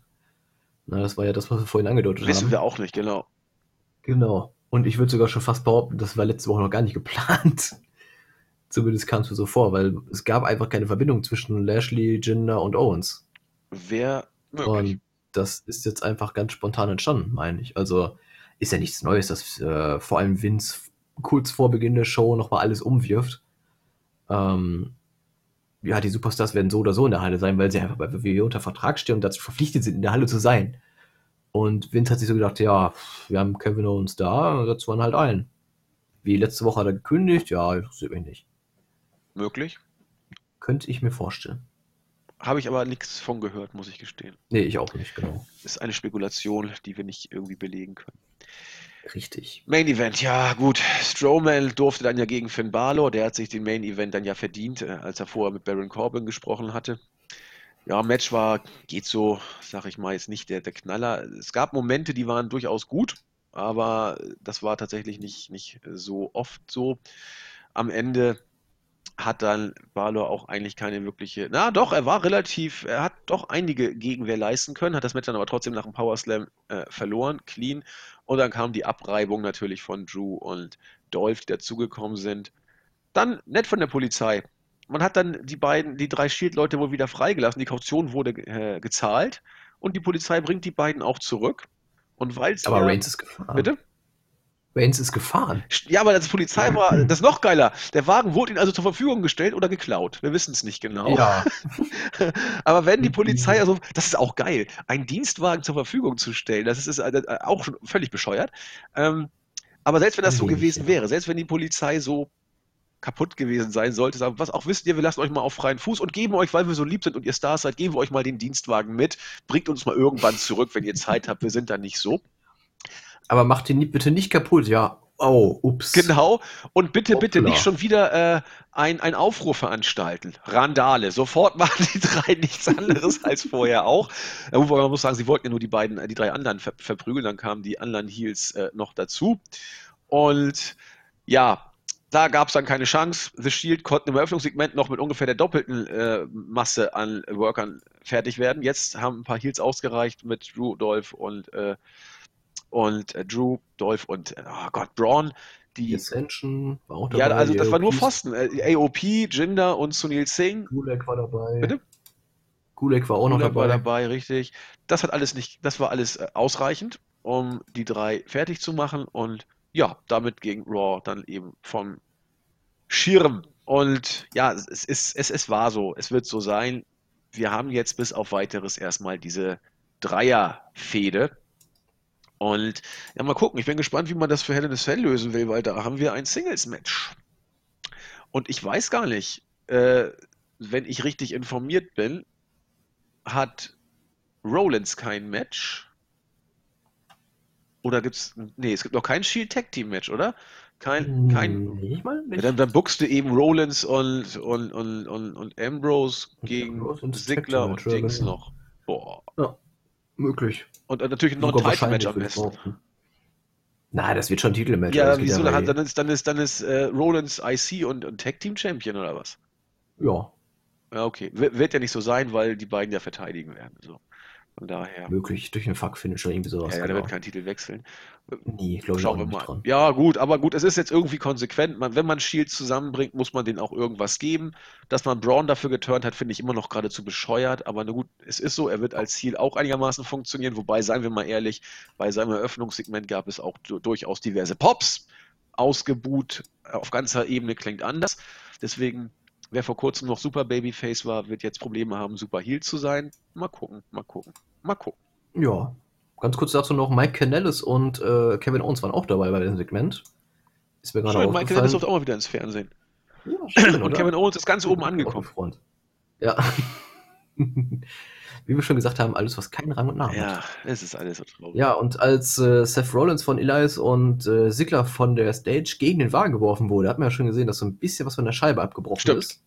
Na, das war ja das, was wir vorhin angedeutet Wissen haben. Wissen wir auch nicht, genau. Genau. Und ich würde sogar schon fast behaupten, das war letzte Woche noch gar nicht geplant. Zumindest kam es mir so vor, weil es gab einfach keine Verbindung zwischen Lashley, Jinder und Owens. Wäre möglich. Und das ist jetzt einfach ganz spontan entstanden, meine ich. Also ist ja nichts Neues, dass äh, vor allem Vince kurz vor Beginn der Show nochmal alles umwirft. Ähm, ja, die Superstars werden so oder so in der Halle sein, weil sie einfach bei WWE unter Vertrag stehen und dazu verpflichtet sind, in der Halle zu sein. Und Vince hat sich so gedacht, ja, wir haben Kevin Owens da, dazu waren halt ein. Wie letzte Woche hat er gekündigt, ja, interessiert mich nicht. Möglich. Könnte ich mir vorstellen. Habe ich aber nichts von gehört, muss ich gestehen. Nee, ich auch nicht, genau. Ist eine Spekulation, die wir nicht irgendwie belegen können. Richtig. Main Event, ja gut. Strowman durfte dann ja gegen Finn Balor. Der hat sich den Main Event dann ja verdient, äh, als er vorher mit Baron Corbin gesprochen hatte. Ja, Match war, geht so, sag ich mal, jetzt nicht der, der Knaller. Es gab Momente, die waren durchaus gut, aber das war tatsächlich nicht, nicht so oft so. Am Ende hat dann Balor auch eigentlich keine wirkliche. Na doch, er war relativ, er hat doch einige Gegenwehr leisten können, hat das Match dann aber trotzdem nach dem Power Slam äh, verloren, clean. Und dann kam die Abreibung natürlich von Drew und Dolph, die dazugekommen sind. Dann nett von der Polizei. Man hat dann die beiden, die drei Shield-Leute wohl wieder freigelassen. Die Kaution wurde äh, gezahlt und die Polizei bringt die beiden auch zurück. Und weil Aber Reigns ist gefahren. Bitte? Reigns ist gefahren. Ja, aber das Polizei war das ist noch geiler. Der Wagen wurde ihnen also zur Verfügung gestellt oder geklaut. Wir wissen es nicht genau. Ja. aber wenn die Polizei, also das ist auch geil, einen Dienstwagen zur Verfügung zu stellen, das ist, ist äh, auch schon völlig bescheuert. Ähm, aber selbst wenn das so gewesen wäre, selbst wenn die Polizei so kaputt gewesen sein sollte, sagen, was auch wisst ihr, wir lassen euch mal auf freien Fuß und geben euch, weil wir so lieb sind und ihr Stars seid, geben wir euch mal den Dienstwagen mit, bringt uns mal irgendwann zurück, wenn ihr Zeit habt, wir sind da nicht so. Aber macht den bitte nicht kaputt, ja. Oh, ups. Genau. Und bitte, Hoppla. bitte nicht schon wieder äh, ein, ein Aufruf veranstalten. Randale. Sofort machen die drei nichts anderes als vorher auch. Man muss sagen, sie wollten ja nur die beiden, die drei anderen ver verprügeln, dann kamen die anderen Heels äh, noch dazu. Und ja, da gab es dann keine Chance. The Shield konnten im Eröffnungssegment noch mit ungefähr der doppelten äh, Masse an Workern fertig werden. Jetzt haben ein paar Heels ausgereicht mit Drew, Dolph und äh, und äh, Drew, Dolph und, oh Gott, Braun. Die Ascension war auch dabei. Ja, also das AOPs. war nur Pfosten. Äh, AOP, Jinder und Sunil Singh. Gulek war dabei. Bitte? Gulek war auch Gulek noch dabei. war dabei, richtig. Das hat alles nicht, das war alles äh, ausreichend, um die drei fertig zu machen und ja, damit ging Raw dann eben vom Schirm. Und ja, es, ist, es, es war so, es wird so sein. Wir haben jetzt bis auf weiteres erstmal diese Dreier-Fehde. Und ja, mal gucken. Ich bin gespannt, wie man das für Hell in a Cell lösen will, weil da haben wir ein Singles-Match. Und ich weiß gar nicht, äh, wenn ich richtig informiert bin, hat Rollins kein Match. Oder gibt's. Nee, es gibt noch kein Shield Tag Team Match, oder? Kein. kein nee, mal nicht. Dann, dann buchst du eben Rollins und, und, und, und, und Ambrose gegen Sigler und Dings noch. Boah. Ja. Möglich. Und natürlich noch ein Title-Match am besten. Na, das wird schon ein Titelmatch. Ja, wieso? Dann, dann, ist, dann ist, dann ist äh, Rollins IC und, und Tag Team Champion oder was? Ja. Ja, okay. W wird ja nicht so sein, weil die beiden ja verteidigen werden. So. Von daher. Möglich durch einen Fuck-Finish oder irgendwie sowas. Ja, ja genau. der wird keinen Titel wechseln. Nee, glaube ich Schauen auch nicht dran. Ja, gut, aber gut, es ist jetzt irgendwie konsequent. Man, wenn man Shield zusammenbringt, muss man denen auch irgendwas geben. Dass man Braun dafür geturnt hat, finde ich immer noch geradezu bescheuert. Aber na gut, es ist so, er wird als Ziel auch einigermaßen funktionieren. Wobei, seien wir mal ehrlich, bei seinem Eröffnungssegment gab es auch durchaus diverse Pops. Ausgebuht auf ganzer Ebene klingt anders. Deswegen Wer vor kurzem noch Super Babyface war, wird jetzt Probleme haben, Super Heel zu sein. Mal gucken, mal gucken, mal gucken. Ja, ganz kurz dazu noch, Mike Canellis und äh, Kevin Owens waren auch dabei bei dem Segment. Ist mir gerade Mike Canellis durfte auch mal wieder ins Fernsehen. Ja, schön, und Kevin Owens ist ganz oben angekommen. Freund. Ja. Wie wir schon gesagt haben, alles, was keinen Rang und Namen ja, hat. Ja, es ist alles so traurig. Ja, und als äh, Seth Rollins von Elias und äh, Sigler von der Stage gegen den Wagen geworfen wurde, hat man ja schon gesehen, dass so ein bisschen was von der Scheibe abgebrochen Stimmt. ist.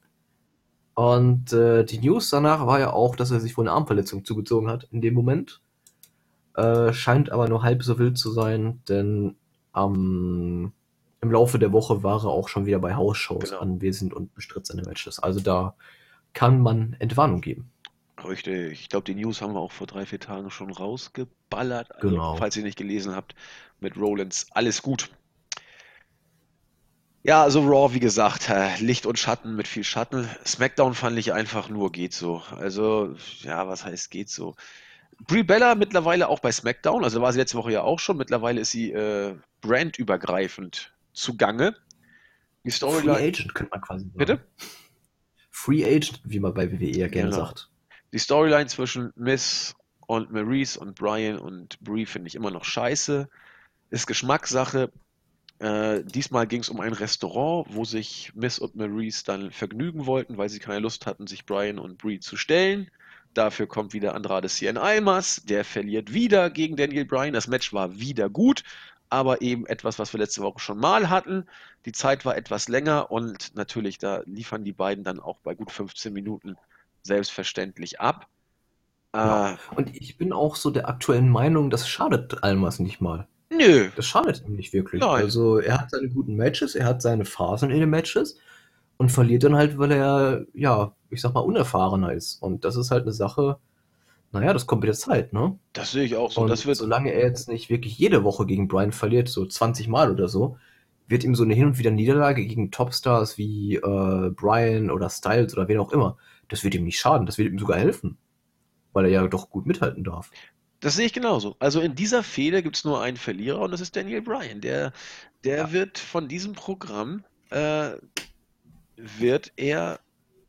Und äh, die News danach war ja auch, dass er sich wohl eine Armverletzung zugezogen hat in dem Moment. Äh, scheint aber nur halb so wild zu sein, denn ähm, im Laufe der Woche war er auch schon wieder bei Hausshows genau. anwesend und bestritt seine Matches. Also da kann man Entwarnung geben. Richtig. Ich glaube, die News haben wir auch vor drei, vier Tagen schon rausgeballert. Also, genau. falls ihr nicht gelesen habt, mit Rollins. Alles gut. Ja, also Raw, wie gesagt, äh, Licht und Schatten mit viel Schatten. SmackDown fand ich einfach nur geht so. Also, ja, was heißt geht so? Brie Bella mittlerweile auch bei SmackDown, also war sie letzte Woche ja auch schon. Mittlerweile ist sie äh, brandübergreifend zugange. Die Storyline. Free Agent könnte man quasi sagen. Bitte? Free Agent, wie man bei WWE ja gerne genau. sagt. Die Storyline zwischen Miss und Maurice und Brian und Brie finde ich immer noch scheiße. Ist Geschmackssache. Äh, diesmal ging es um ein Restaurant, wo sich Miss und Maurice dann vergnügen wollten, weil sie keine Lust hatten, sich Brian und Bree zu stellen. Dafür kommt wieder Andrade Cien Almas, der verliert wieder gegen Daniel Bryan. Das Match war wieder gut, aber eben etwas, was wir letzte Woche schon mal hatten. Die Zeit war etwas länger und natürlich, da liefern die beiden dann auch bei gut 15 Minuten selbstverständlich ab. Ja. Äh, und ich bin auch so der aktuellen Meinung, das schadet Almas nicht mal. Nö. Das schadet ihm nicht wirklich. Nein. Also er hat seine guten Matches, er hat seine Phasen in den Matches und verliert dann halt, weil er, ja, ich sag mal, unerfahrener ist. Und das ist halt eine Sache, naja, das kommt mit der Zeit, ne? Das sehe ich auch so. Und das wird solange er jetzt nicht wirklich jede Woche gegen Brian verliert, so 20 Mal oder so, wird ihm so eine Hin- und Wieder Niederlage gegen Topstars wie äh, Brian oder Styles oder wen auch immer, das wird ihm nicht schaden, das wird ihm sogar helfen. Weil er ja doch gut mithalten darf. Das sehe ich genauso. Also in dieser Fehde gibt es nur einen Verlierer und das ist Daniel Bryan. Der, der Ja. wird von diesem Programm, äh, wird er,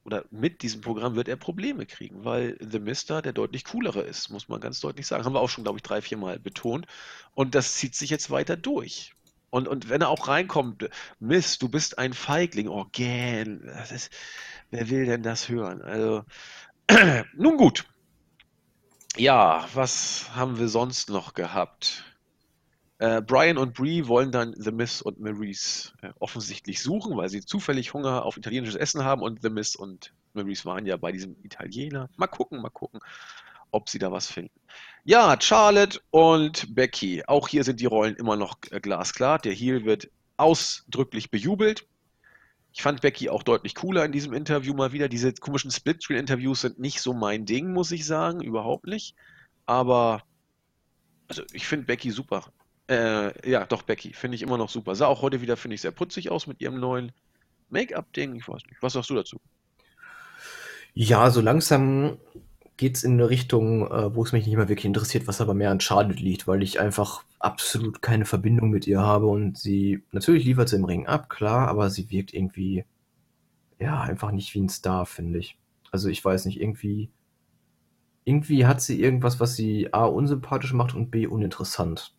oder mit diesem Programm wird er Probleme kriegen, weil The Mister der deutlich coolere ist, muss man ganz deutlich sagen. Haben wir auch schon, glaube ich, drei, vier Mal betont. Und das zieht sich jetzt weiter durch. Und, und wenn er auch reinkommt, Mist, du bist ein Feigling, oh, gähn, das ist, wer will denn das hören? Also, nun gut. Ja, was haben wir sonst noch gehabt? Äh, Brian und Bree wollen dann The Miz und Maurice äh, offensichtlich suchen, weil sie zufällig Hunger auf italienisches Essen haben und The Miz und Maurice waren ja bei diesem Italiener. Mal gucken, mal gucken, ob sie da was finden. Ja, Charlotte und Becky. Auch hier sind die Rollen immer noch äh, glasklar. Der Heel wird ausdrücklich bejubelt. Ich fand Becky auch deutlich cooler in diesem Interview mal wieder. Diese komischen Split-Screen-Interviews sind nicht so mein Ding, muss ich sagen. Überhaupt nicht. Aber, also ich finde Becky super. Äh, ja, doch, Becky. Finde ich immer noch super. Sah auch heute wieder, finde ich, sehr putzig aus mit ihrem neuen Make-up-Ding. Ich weiß nicht. Was sagst du dazu? Ja, so langsam geht's in eine Richtung, äh, wo es mich nicht mehr wirklich interessiert, was aber mehr an Charlotte liegt, weil ich einfach absolut keine Verbindung mit ihr habe und sie, natürlich liefert sie im Ring ab, klar, aber sie wirkt irgendwie, ja, einfach nicht wie ein Star, finde ich. Also ich weiß nicht, irgendwie, irgendwie hat sie irgendwas, was sie A, unsympathisch macht und B, uninteressant.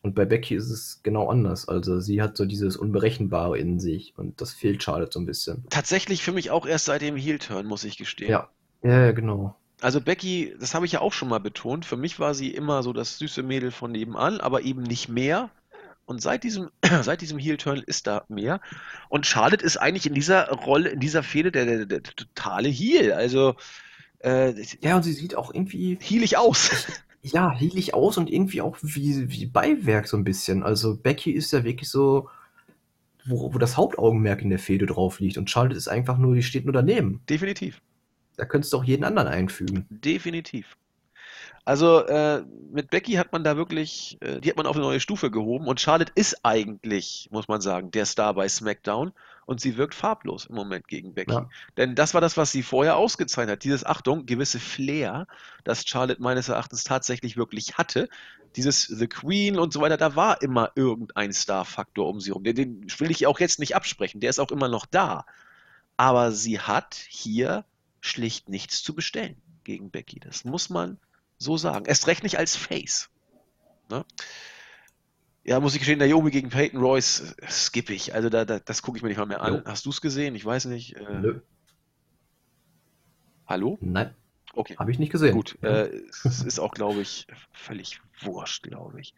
Und bei Becky ist es genau anders. Also sie hat so dieses Unberechenbare in sich und das fehlt Charlotte so ein bisschen. Tatsächlich für mich auch erst seit dem Heel-Turn, muss ich gestehen. Ja, ja, ja, genau. Also Becky, das habe ich ja auch schon mal betont, für mich war sie immer so das süße Mädel von nebenan, aber eben nicht mehr. Und seit diesem, seit diesem Heel-Turn ist da mehr. Und Charlotte ist eigentlich in dieser Rolle, in dieser Fehde der, der, der totale Heel. Also äh, Ja, und sie sieht auch irgendwie, heelig aus. ja, heelig aus und irgendwie auch wie, wie Beiwerk so ein bisschen. Also Becky ist ja wirklich so, wo, wo das Hauptaugenmerk in der Fehde drauf liegt. Und Charlotte ist einfach nur, die steht nur daneben. Definitiv. Da könntest du auch jeden anderen einfügen. Definitiv. Also äh, mit Becky hat man da wirklich, äh, die hat man auf eine neue Stufe gehoben und Charlotte ist eigentlich, muss man sagen, der Star bei SmackDown und sie wirkt farblos im Moment gegen Becky. Ja. Denn das war das, was sie vorher ausgezeichnet hat. Dieses, Achtung, gewisse Flair, das Charlotte meines Erachtens tatsächlich wirklich hatte. Dieses The Queen und so weiter, da war immer irgendein Star-Faktor um sie rum. Den, den will ich auch jetzt nicht absprechen, der ist auch immer noch da. Aber sie hat hier schlicht nichts zu bestellen gegen Becky. Das muss man so sagen. Erst recht nicht als Face. Ne? Ja, muss ich gestehen, Naomi gegen Peyton Royce äh, skippe ich. Also da, da, das gucke ich mir nicht mal mehr an. Jo. Hast du es gesehen? Ich weiß nicht. Äh, Nö. hallo? Nein, Okay. habe ich nicht gesehen. Gut. Ja. Äh, es ist auch, glaube ich, völlig wurscht, glaube ich.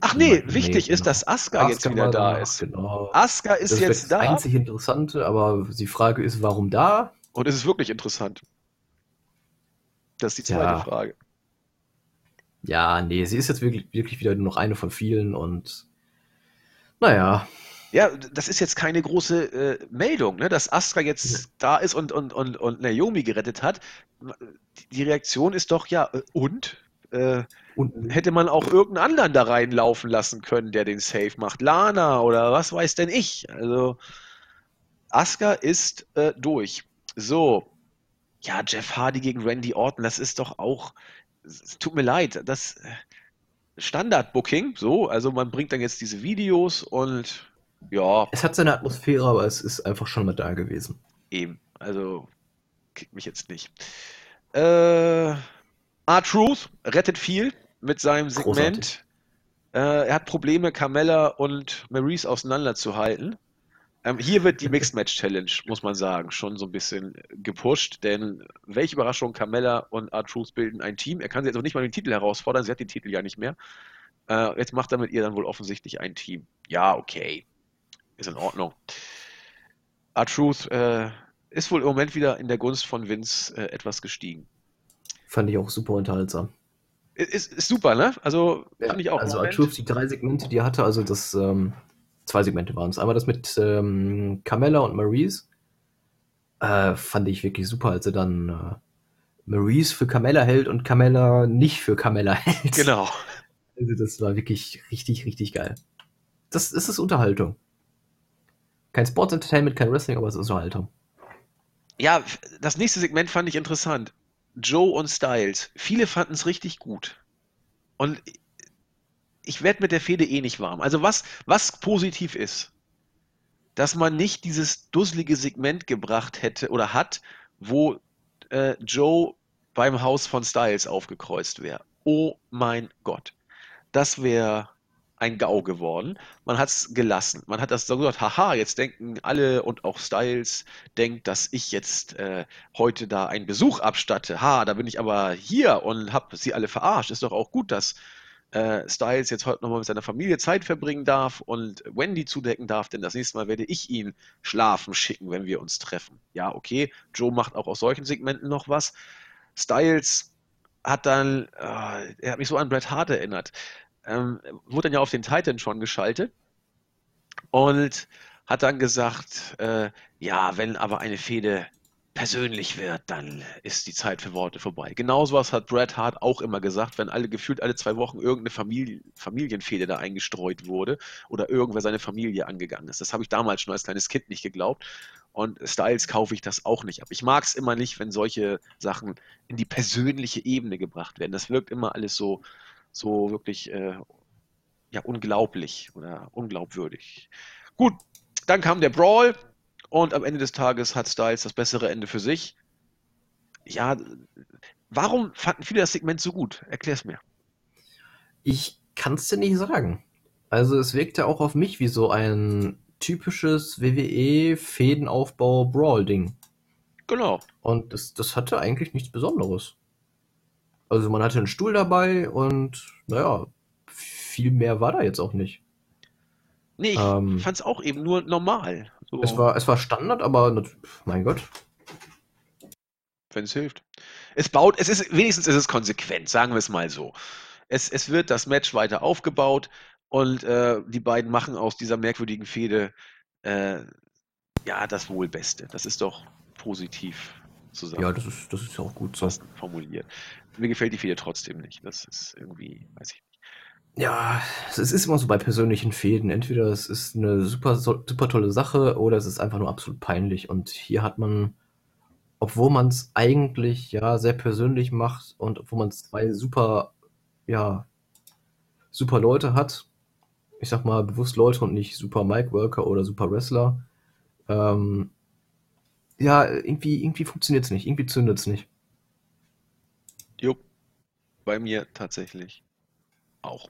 Ach nee, wichtig ist, genau. dass Asuka jetzt Asuka wieder war da ist. Genau. Asuka ist Das ist jetzt das da einzig Interessante, aber die Frage ist, warum da? Und es ist wirklich interessant. Das ist die zweite Ja. Frage. Ja, nee, sie ist jetzt wirklich, wirklich wieder nur noch eine von vielen und naja, Ja, das ist jetzt keine große äh, Meldung, ne, dass Asuka jetzt da ist und, und, und, und Naomi gerettet hat. Die Reaktion ist doch, ja, äh, und? Äh, und hätte man auch irgendeinen anderen da reinlaufen lassen können, der den Save macht. Lana oder was weiß denn ich. Also, Asuka ist äh, durch. So. Ja, Jeff Hardy gegen Randy Orton, das ist doch auch. Es tut mir leid, das äh, Standard-Booking, so. Also, man bringt dann jetzt diese Videos und ja, es hat seine Atmosphäre, aber es ist einfach schon mal da gewesen. Eben, also kickt mich jetzt nicht. Äh, R-Truth rettet viel mit seinem Segment. Äh, er hat Probleme, Carmella und Maurice auseinanderzuhalten. Ähm, hier wird die Mixed Match Challenge, muss man sagen, schon so ein bisschen gepusht, denn welche Überraschung, Carmella und R-Truth bilden ein Team. Er kann sie jetzt auch nicht mal den Titel herausfordern, sie hat den Titel ja nicht mehr. Äh, jetzt macht er mit ihr dann wohl offensichtlich ein Team. Ja, okay. Ist in Ordnung. R-Truth äh, ist wohl im Moment wieder in der Gunst von Vince äh, etwas gestiegen. Fand ich auch super unterhaltsam. Ist, ist super, ne? Also fand ich auch. Also R-Truth, die drei Segmente, die er hatte, also das ähm, zwei Segmente waren es. Einmal das mit ähm, Carmella und Maurice. Äh, fand ich wirklich super, als er dann äh, Maurice für Carmella hält und Carmella nicht für Carmella hält. Genau. Also das war wirklich richtig, richtig geil. Das, das ist Unterhaltung. Kein Sports Entertainment, kein Wrestling, aber es ist Unterhaltung. Ja, das nächste Segment fand ich interessant. Joe und Styles. Viele fanden es richtig gut. Und ich werde mit der Fehde eh nicht warm. Also was, was positiv ist, dass man nicht dieses dusselige Segment gebracht hätte oder hat, wo äh, Joe beim Haus von Styles aufgekreuzt wäre. Oh mein Gott. Das wäre ein GAU geworden. Man hat es gelassen. Man hat das so gesagt, haha, jetzt denken alle und auch Styles denkt, dass ich jetzt äh, heute da einen Besuch abstatte. Ha, da bin ich aber hier und habe sie alle verarscht. Ist doch auch gut, dass äh, Styles jetzt heute nochmal mit seiner Familie Zeit verbringen darf und Wendy zudecken darf, denn das nächste Mal werde ich ihn schlafen schicken, wenn wir uns treffen. Ja, okay, Joe macht auch aus solchen Segmenten noch was. Styles hat dann, äh, er hat mich so an Bret Hart erinnert, ähm, wurde dann ja auf den Titan schon geschaltet und hat dann gesagt, äh, ja, wenn aber eine Fehde persönlich wird, dann ist die Zeit für Worte vorbei. Genauso was hat Bret Hart auch immer gesagt, wenn alle gefühlt alle zwei Wochen irgendeine Familie, Familienfehde da eingestreut wurde oder irgendwer seine Familie angegangen ist. Das habe ich damals schon als kleines Kind nicht geglaubt. Und Styles kaufe ich das auch nicht ab. Ich mag es immer nicht, wenn solche Sachen in die persönliche Ebene gebracht werden. Das wirkt immer alles so, so wirklich äh, ja, unglaublich oder unglaubwürdig. Gut, dann kam der Brawl. Und am Ende des Tages hat Styles das bessere Ende für sich. Ja, warum fanden viele das Segment so gut? Erklär's mir. Ich kann's dir nicht sagen. Also es wirkte auch auf mich wie so ein typisches WWE-Fädenaufbau-Brawl-Ding. Genau. Und das, das hatte eigentlich nichts Besonderes. Also man hatte einen Stuhl dabei und naja, viel mehr war da jetzt auch nicht. Nee, ich ähm, fand's auch eben nur normal. So. Es, war, es war Standard, aber mein Gott. Wenn es hilft. Es baut, es ist, wenigstens ist es konsequent, sagen wir es mal so. Es, es wird das Match weiter aufgebaut und äh, die beiden machen aus dieser merkwürdigen Fehde äh, ja das Wohlbeste. Das ist doch positiv zusammen. Ja, das ist, das ist ja auch gut so. Formuliert. Mir gefällt die Fehde trotzdem nicht. Das ist irgendwie, weiß ich nicht. Ja, es ist immer so bei persönlichen Fäden. Entweder es ist eine super, super tolle Sache oder es ist einfach nur absolut peinlich. Und hier hat man, obwohl man es eigentlich ja sehr persönlich macht und obwohl man zwei super, ja, super Leute hat, ich sag mal bewusst Leute und nicht super Mic Worker oder super Wrestler, ähm, ja, irgendwie, irgendwie funktioniert es nicht, irgendwie zündet es nicht. Jo, bei mir tatsächlich auch.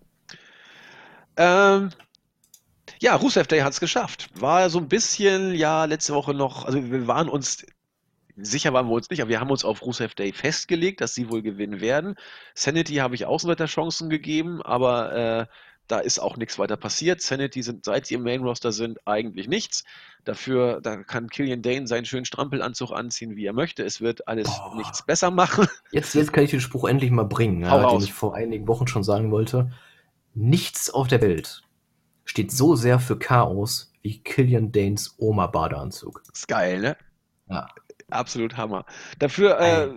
Ähm, ja, Rusev Day hat es geschafft. War so ein bisschen, ja, letzte Woche noch, also wir waren uns, sicher waren wir uns nicht, aber wir haben uns auf Rusev Day festgelegt, dass sie wohl gewinnen werden. Sanity habe ich Außenseiter-Chancen gegeben, aber äh, da ist auch nichts weiter passiert. Sanity sind, seit sie im Main Roster sind, eigentlich nichts. Dafür, da kann Killian Dane seinen schönen Strampelanzug anziehen, wie er möchte. Es wird alles Boah. nichts besser machen. Jetzt, jetzt kann ich den Spruch endlich mal bringen, ja, den ich vor einigen Wochen schon sagen wollte. Nichts auf der Welt steht so sehr für Chaos wie Killian Danes Oma-Badeanzug. Ist geil, ne? Ja. Absolut Hammer. Dafür, äh,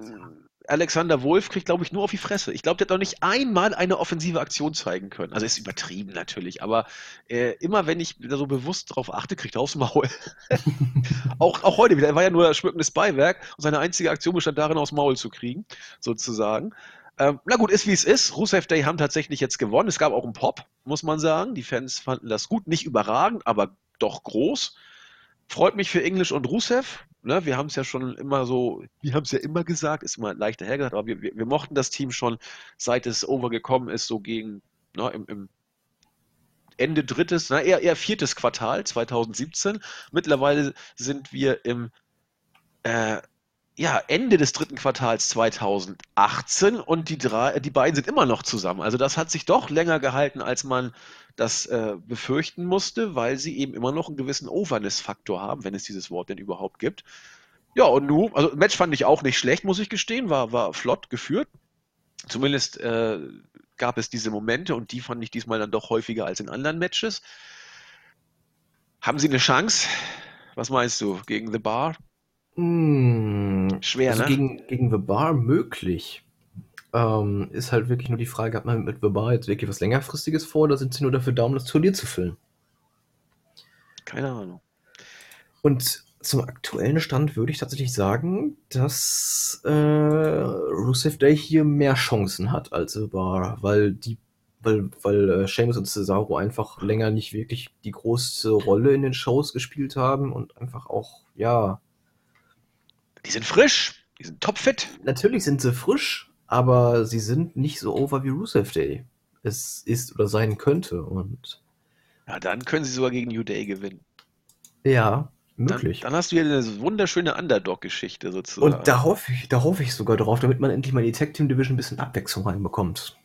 Alexander Wolf kriegt, glaube ich, nur auf die Fresse. Ich glaube, der hat noch nicht einmal eine offensive Aktion zeigen können. Also ist übertrieben natürlich, aber äh, immer wenn ich da so bewusst drauf achte, kriegt er aufs Maul. auch, auch heute wieder. Er war ja nur schmückendes Beiwerk und seine einzige Aktion bestand darin, aufs Maul zu kriegen, sozusagen. Ähm, na gut, ist wie es ist. Rusev Day haben tatsächlich jetzt gewonnen. Es gab auch einen Pop, muss man sagen. Die Fans fanden das gut. Nicht überragend, aber doch groß. Freut mich für Englisch und Rusev. Ne, wir haben es ja schon immer so, wir haben es ja immer gesagt, ist immer leichter hergesagt, aber wir, wir, wir, mochten das Team schon, seit es overgekommen ist, so gegen, ne, im, im Ende drittes, na eher, eher viertes Quartal 2017. Mittlerweile sind wir im äh, ja, Ende des dritten Quartals 2018 und die, drei, die beiden sind immer noch zusammen. Also das hat sich doch länger gehalten, als man das äh, befürchten musste, weil sie eben immer noch einen gewissen Overness-Faktor haben, wenn es dieses Wort denn überhaupt gibt. Ja, und nu, also Match fand ich auch nicht schlecht, muss ich gestehen, war, war flott geführt. Zumindest äh, gab es diese Momente und die fand ich diesmal dann doch häufiger als in anderen Matches. Haben sie eine Chance? Was meinst du gegen The Bar? Hm, Schwer, also ne? Gegen, gegen The Bar möglich. Ähm, ist halt wirklich nur die Frage, hat man mit The Bar jetzt wirklich was längerfristiges vor oder sind sie nur dafür da, um das Turnier zu füllen? Keine Ahnung. Und zum aktuellen Stand würde ich tatsächlich sagen, dass äh, Rusev Day hier mehr Chancen hat als The Bar, weil die weil, weil äh, Seamus und Cesaro einfach länger nicht wirklich die große Rolle in den Shows gespielt haben und einfach auch, ja, die sind frisch, die sind topfit. Natürlich sind sie frisch, aber sie sind nicht so over wie Rusev Day es ist oder sein könnte. Und ja, dann können sie sogar gegen New Day gewinnen. Ja, möglich. Dann, dann hast du hier eine wunderschöne Underdog-Geschichte sozusagen. Und da hoffe ich, da hoffe ich sogar drauf, damit man endlich mal in die Tag Team Division ein bisschen Abwechslung reinbekommt.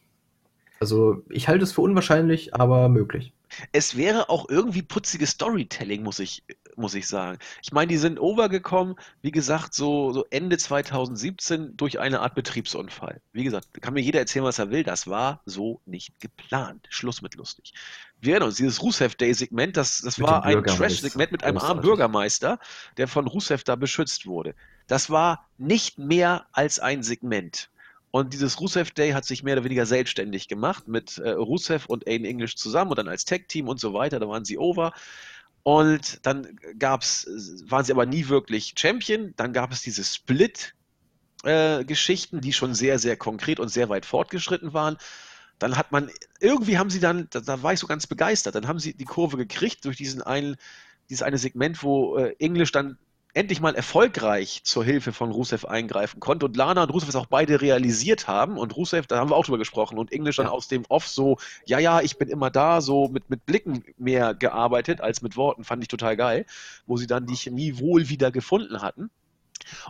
Also ich halte es für unwahrscheinlich, aber möglich. Es wäre auch irgendwie putziges Storytelling, muss ich, muss ich sagen. Ich meine, die sind overgekommen, wie gesagt, so, so Ende 2017 durch eine Art Betriebsunfall. Wie gesagt, kann mir jeder erzählen, was er will. Das war so nicht geplant. Schluss mit lustig. Wir erinnern uns, dieses Rusev Day-Segment, das, das war ein Trash-Segment mit einem armen Bürgermeister, der von Rusev da beschützt wurde. Das war nicht mehr als ein Segment. Und dieses Rusev Day hat sich mehr oder weniger selbstständig gemacht mit äh, Rusev und Aiden English zusammen und dann als Tag-Team und so weiter. Da waren sie over. Und dann gab's, waren sie aber nie wirklich Champion. Dann gab es diese Split-Geschichten, äh, die schon sehr, sehr konkret und sehr weit fortgeschritten waren. Dann hat man, irgendwie haben sie dann, da, da war ich so ganz begeistert, dann haben sie die Kurve gekriegt durch diesen einen, dieses eine Segment, wo äh, English dann endlich mal erfolgreich zur Hilfe von Rusev eingreifen konnte und Lana und Rusev es auch beide realisiert haben und Rusev, da haben wir auch drüber gesprochen und Englisch dann ja. aus dem Off so, ja, ja, ich bin immer da, so mit, mit Blicken mehr gearbeitet als mit Worten, fand ich total geil, wo sie dann die Chemie wohl wieder gefunden hatten.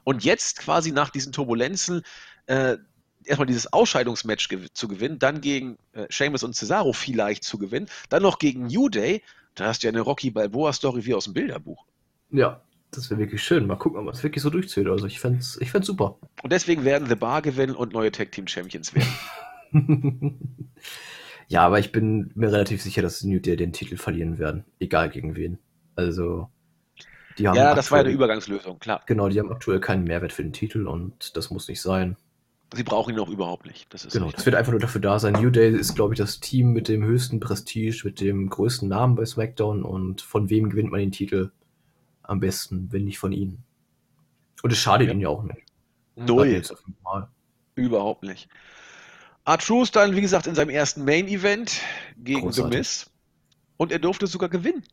Und jetzt quasi nach diesen Turbulenzen äh, erstmal dieses Ausscheidungsmatch gew zu gewinnen, dann gegen äh, Sheamus und Cesaro vielleicht zu gewinnen, dann noch gegen New Day, da hast du ja eine Rocky Balboa-Story wie aus dem Bilderbuch. Ja, das wäre wirklich schön. Mal gucken, ob man es wirklich so durchzieht. Also ich fände es ich super. Und deswegen werden The Bar gewinnen und neue Tag Team Champions werden. ja, aber ich bin mir relativ sicher, dass New Day den Titel verlieren werden. Egal gegen wen. Also. Die haben ja, das aktuell, war ja eine Übergangslösung, klar. Genau, die haben aktuell keinen Mehrwert für den Titel und das muss nicht sein. Sie brauchen ihn auch überhaupt nicht. Das genau, das wird einfach nur dafür da sein. New Day ist, glaube ich, das Team mit dem höchsten Prestige, mit dem größten Namen bei SmackDown und von wem gewinnt man den Titel? Am besten, wenn nicht von ihnen. Und es schadet ja. ihnen ja auch nicht. Null. Überhaupt nicht. Artruse dann, wie gesagt, in seinem ersten Main-Event gegen Großartig. The Miz. Und er durfte sogar gewinnen.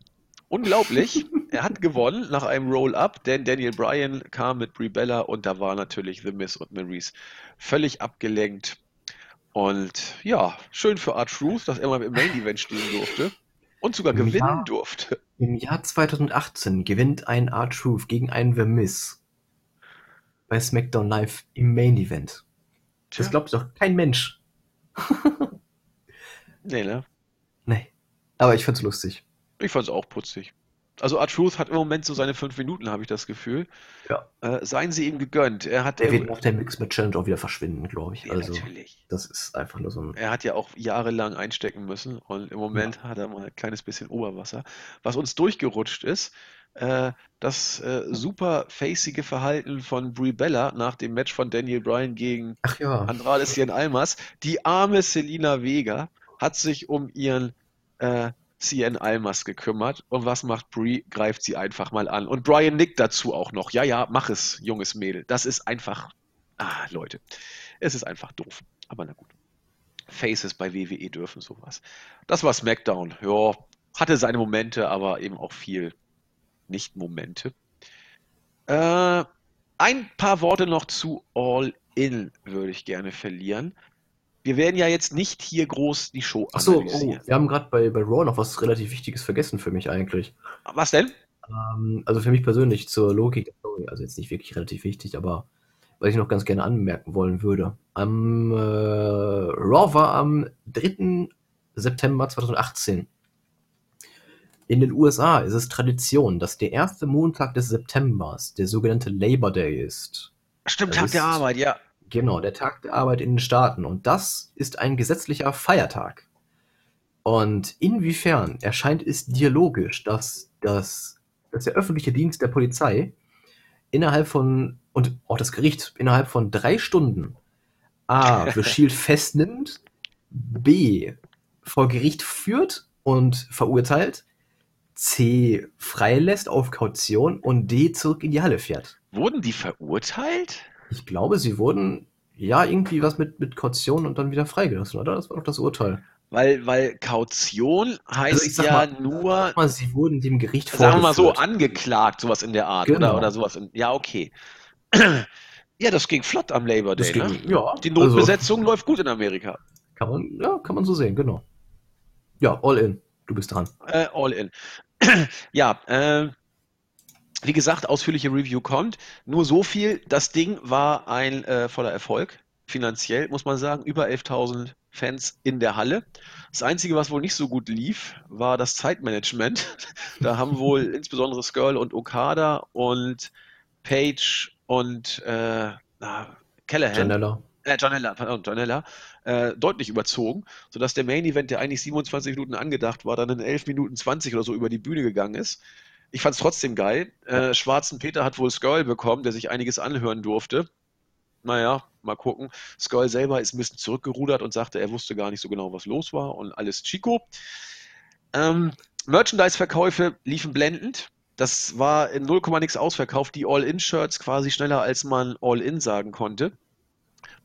Unglaublich. er hat gewonnen nach einem Roll-Up, denn Daniel Bryan kam mit Brie Bella und da war natürlich The Miz und Maurice völlig abgelenkt. Und ja, schön für Art Truth, dass er mal im Main Event stehen durfte und sogar Im gewinnen Jahr, durfte. Im Jahr 2018 gewinnt ein R-Truth gegen einen The Miz bei SmackDown Live im Main Event. Tja. Das glaubt doch kein Mensch. nee, ne? Nee. Aber ich fand's lustig. Ich fand's auch putzig. Also R-Truth hat im Moment so seine fünf Minuten, habe ich das Gefühl. Ja. Äh, seien sie ihm gegönnt. Er hat er wird nach der Mix mit Challenge auch wieder verschwinden, glaube ich. Ja, also, natürlich. Das ist einfach nur so ein. Er hat ja auch jahrelang einstecken müssen und im Moment ja. hat er mal ein kleines bisschen Oberwasser. Was uns durchgerutscht ist, äh, das äh, super facige Verhalten von Brie Bella nach dem Match von Daniel Bryan gegen ja. Andrade Cien Almas. Die arme Selina Vega hat sich um ihren CN Almas gekümmert. Und was macht Brie? Greift sie einfach mal an. Und Brian nickt dazu auch noch. Ja, ja, mach es, junges Mädel. Das ist einfach. Ah, Leute. Es ist einfach doof. Aber na gut. Faces bei WWE dürfen sowas. Das war SmackDown. Ja, hatte seine Momente, aber eben auch viel Nicht-Momente. Äh, ein paar Worte noch zu All In würde ich gerne verlieren. Wir werden ja jetzt nicht hier groß die Show Achso, oh, wir haben gerade bei, bei Raw noch was relativ Wichtiges vergessen für mich eigentlich. Was denn? Ähm, also für mich persönlich zur Logik der Story, also jetzt nicht wirklich relativ wichtig, aber was ich noch ganz gerne anmerken wollen würde. Am äh, Raw war am 3. September 2018. In den USA ist es Tradition, dass der erste Montag des Septembers der sogenannte Labor Day ist. Stimmt, Tag der Arbeit, ja. Genau, der Tag der Arbeit in den Staaten. Und das ist ein gesetzlicher Feiertag. Und inwiefern erscheint es dir logisch, dass, dass, dass der öffentliche Dienst der Polizei innerhalb von, und auch das Gericht innerhalb von drei Stunden A. Shield festnimmt, B. vor Gericht führt und verurteilt, C. freilässt auf Kaution und D. zurück in die Halle fährt. Wurden die verurteilt? Ich glaube, sie wurden ja irgendwie was mit, mit Kaution und dann wieder freigelassen, oder? Das war doch das Urteil. Weil, weil Kaution heißt also ja mal, nur. Mal, sie wurden dem Gericht Sagen wir mal so, angeklagt, sowas in der Art, genau. oder? Oder sowas. In, ja, okay. ja, das ging flott am Labor Day. Ging, ne? ja, Die Notbesetzung also, läuft gut in Amerika. Kann man, ja, kann man so sehen, genau. Ja, all in. Du bist dran. Äh, all in. ja, äh, wie gesagt, ausführliche Review kommt. Nur so viel, das Ding war ein äh, voller Erfolg. Finanziell muss man sagen, über 11.000 Fans in der Halle. Das Einzige, was wohl nicht so gut lief, war das Zeitmanagement. Da haben wohl insbesondere Skirl und Okada und Page und äh, na, Callahan. Janella. Äh, Janella, pardon, Janella, äh, deutlich überzogen, sodass der Main Event, der eigentlich 27 Minuten angedacht war, dann in 11 Minuten 20 oder so über die Bühne gegangen ist. Ich fand es trotzdem geil. Äh, Schwarzen Peter hat wohl Skull bekommen, der sich einiges anhören durfte. Naja, mal gucken. Skull selber ist ein bisschen zurückgerudert und sagte, er wusste gar nicht so genau, was los war und alles Chico. Ähm, Merchandise-Verkäufe liefen blendend. Das war in 0, nix ausverkauft. Die All-In-Shirts quasi schneller, als man All-In sagen konnte.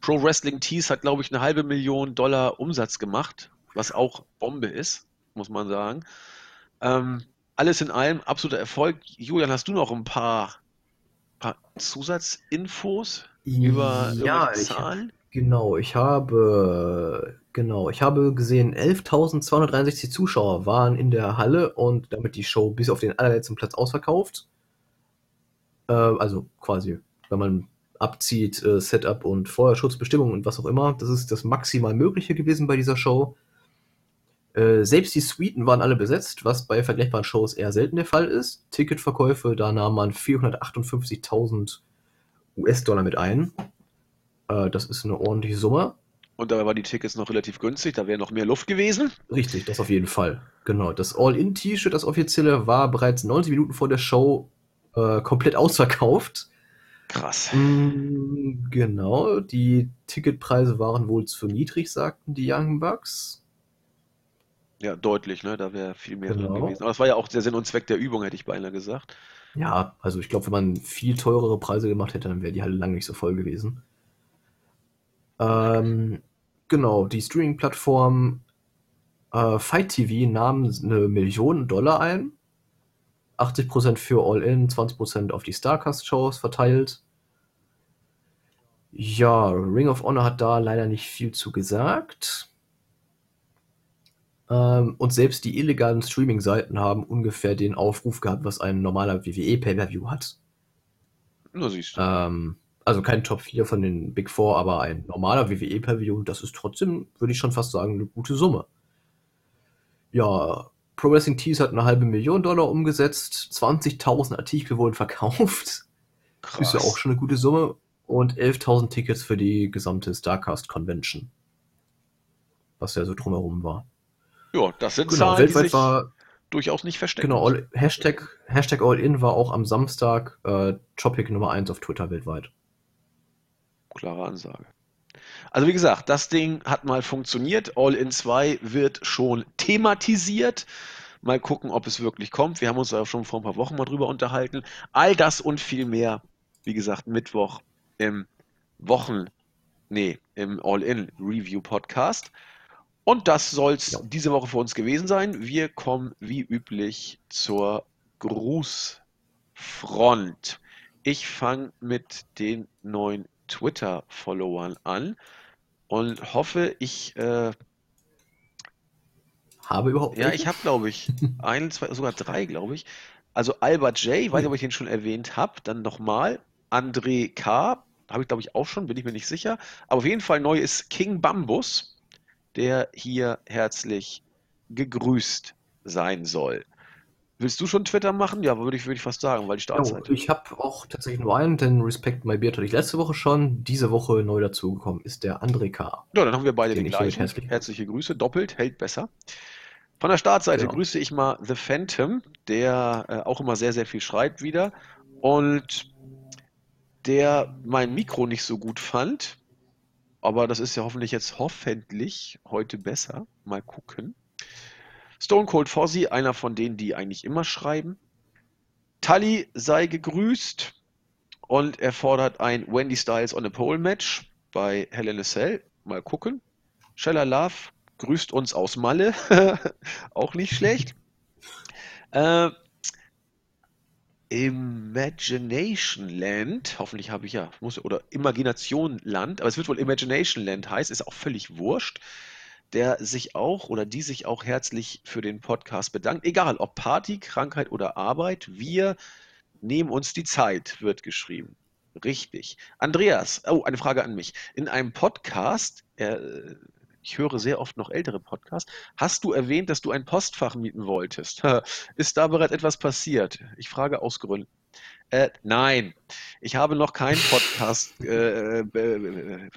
Pro Wrestling Tees hat, glaube ich, eine halbe Million Dollar Umsatz gemacht, was auch Bombe ist, muss man sagen. Ähm, alles in allem absoluter Erfolg. Julian, hast du noch ein paar, paar Zusatzinfos über, ja, Zahlen? Ich, genau, ich habe genau, ich habe gesehen, 11.263 Zuschauer waren in der Halle und damit die Show bis auf den allerletzten Platz ausverkauft. Äh, also quasi, wenn man abzieht, äh, Setup und Feuerschutzbestimmungen und was auch immer. Das ist das maximal Mögliche gewesen bei dieser Show. Äh, selbst die Suiten waren alle besetzt, was bei vergleichbaren Shows eher selten der Fall ist. Ticketverkäufe, da nahm man 458.000 US-Dollar mit ein. Äh, das ist eine ordentliche Summe. Und dabei waren die Tickets noch relativ günstig, da wäre noch mehr Luft gewesen. Richtig, das auf jeden Fall. Genau. Das All-In-T-Shirt, das offizielle, war bereits 90 Minuten vor der Show äh, komplett ausverkauft. Krass. Mm, genau, die Ticketpreise waren wohl zu niedrig, sagten die Young Bucks. Ja, deutlich, ne? Da wäre viel mehr drin genau. gewesen. Aber das war ja auch der Sinn und Zweck der Übung, hätte ich beinahe gesagt. Ja, also ich glaube, wenn man viel teurere Preise gemacht hätte, dann wäre die Halle lange nicht so voll gewesen. Ähm, genau, die Streaming-Plattform äh, Fight TV nahm eine Million Dollar ein. 80% für All-In, 20% auf die Starcast-Shows verteilt. Ja, Ring of Honor hat da leider nicht viel zu gesagt. Ähm, und selbst die illegalen Streaming-Seiten haben ungefähr den Aufruf gehabt, was ein normaler WWE Pay-Per-View hat. Nur siehst du. Ähm, also kein Top 4 von den Big Four, aber ein normaler WWE Pay-Per-View, das ist trotzdem, würde ich schon fast sagen, eine gute Summe. Ja, Pro Wrestling Tees hat eine halbe Million Dollar umgesetzt, 20.000 Artikel wurden verkauft. Krass. Ist ja auch schon eine gute Summe. Und 11.000 Tickets für die gesamte Starcast Convention. Was ja so drumherum war. Ja, das sind genau, Zahlen, weltweit die sich war, durchaus nicht verstecken. Genau, all, Hashtag, Hashtag All-In war auch am Samstag äh, Topic Nummer 1 auf Twitter weltweit. Klare Ansage. Also wie gesagt, das Ding hat mal funktioniert. All-In 2 wird schon thematisiert. Mal gucken, ob es wirklich kommt. Wir haben uns da schon vor ein paar Wochen mal drüber unterhalten. All das und viel mehr, wie gesagt, Mittwoch im Wochen, nee, im All-In Review Podcast. Und das soll es ja. diese Woche für uns gewesen sein. Wir kommen wie üblich zur Grußfront. Ich fange mit den neuen Twitter-Followern an. und hoffe, ich äh, habe überhaupt Ja, ich habe, glaube ich, ein, zwei, sogar drei, glaube ich. Also Albert J., weiß nicht, ob ich den schon erwähnt habe. Dann nochmal André K., habe ich, glaube ich, auch schon, bin ich mir nicht sicher. Aber auf jeden Fall neu ist King Bambus, der hier herzlich gegrüßt sein soll. Willst du schon Twitter machen? Ja, würde ich, würde ich fast sagen, weil die Startzeit. Ja, ich habe auch tatsächlich nur einen, denn Respect My Beard hatte ich letzte Woche schon. Diese Woche neu dazugekommen ist der André K. Ja, dann haben wir beide den, den gleichen. Herzlich Herzliche Grüße, doppelt, hält besser. Von der Startseite genau. grüße ich mal The Phantom, der äh, auch immer sehr, sehr viel schreibt wieder und der mein Mikro nicht so gut fand. Aber das ist ja hoffentlich jetzt hoffentlich heute besser. Mal gucken. Stone Cold Fozzy, einer von denen, die eigentlich immer schreiben. Tully sei gegrüßt und er fordert ein Wendy Styles on a Pole Match bei Hell in Cell. Mal gucken. Shella Love grüßt uns aus Malle. Auch nicht schlecht. Äh, Imagination Land, hoffentlich habe ich ja, muss, oder Imagination Land, aber es wird wohl Imagination Land heißen, ist auch völlig wurscht der sich auch oder die sich auch herzlich für den Podcast bedankt. Egal, ob Party, Krankheit oder Arbeit, wir nehmen uns die Zeit, wird geschrieben. Richtig. Andreas, oh, eine Frage an mich. In einem Podcast, äh, ich höre sehr oft noch ältere Podcasts, hast du erwähnt, dass du ein Postfach mieten wolltest? Ist da bereits etwas passiert? Ich frage aus Gründen. Äh, nein, ich habe noch keinen Podcast. Äh, äh, äh,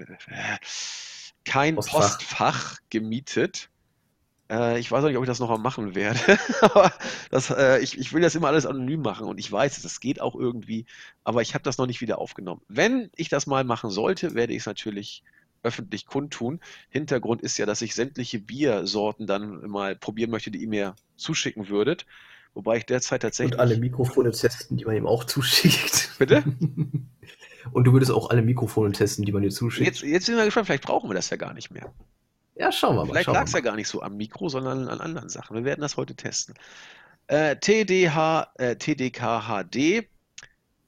kein Postfach, Postfach gemietet. Äh, ich weiß auch nicht, ob ich das noch mal machen werde. aber das, äh, ich, ich will das immer alles anonym machen und ich weiß, das geht auch irgendwie, aber ich habe das noch nicht wieder aufgenommen. Wenn ich das mal machen sollte, werde ich es natürlich öffentlich kundtun. Hintergrund ist ja, dass ich sämtliche Biersorten dann mal probieren möchte, die ihr mir zuschicken würdet. Wobei ich derzeit tatsächlich. Und alle Mikrofone testen, die man ihm auch zuschickt. Bitte? Und du würdest auch alle Mikrofone testen, die man dir zuschickt. Jetzt, jetzt sind wir gespannt, vielleicht brauchen wir das ja gar nicht mehr. Ja, schauen wir mal. Vielleicht lag es ja gar nicht so am Mikro, sondern an anderen Sachen. Wir werden das heute testen. Äh, TDH, äh, TDKHD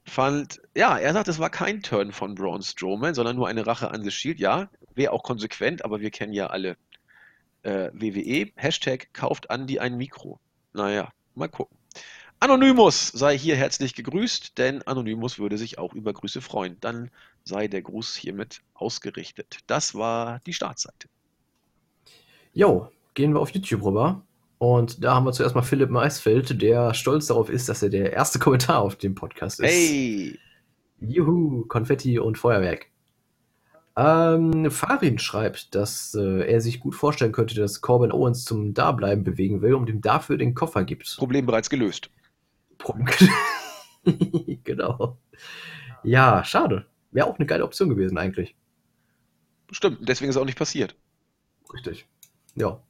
fand, ja, er sagt, es war kein Turn von Braun Strowman, sondern nur eine Rache an The Shield. Ja, wäre auch konsequent, aber wir kennen ja alle äh, WWE. Hashtag kauft Andy ein Mikro. Naja, mal gucken. Anonymous sei hier herzlich gegrüßt, denn Anonymous würde sich auch über Grüße freuen. Dann sei der Gruß hiermit ausgerichtet. Das war die Startseite. Jo, gehen wir auf YouTube rüber. Und da haben wir zuerst mal Philipp Maisfeld, der stolz darauf ist, dass er der erste Kommentar auf dem Podcast ist. Hey! Juhu, Konfetti und Feuerwerk. Ähm, Farin schreibt, dass äh, er sich gut vorstellen könnte, dass Corbin Owens zum Dableiben bewegen will und ihm dafür den Koffer gibt. Problem bereits gelöst. Punkt. genau. Ja, schade. Wäre auch eine geile Option gewesen eigentlich. Stimmt, deswegen ist es auch nicht passiert. Richtig. Ja.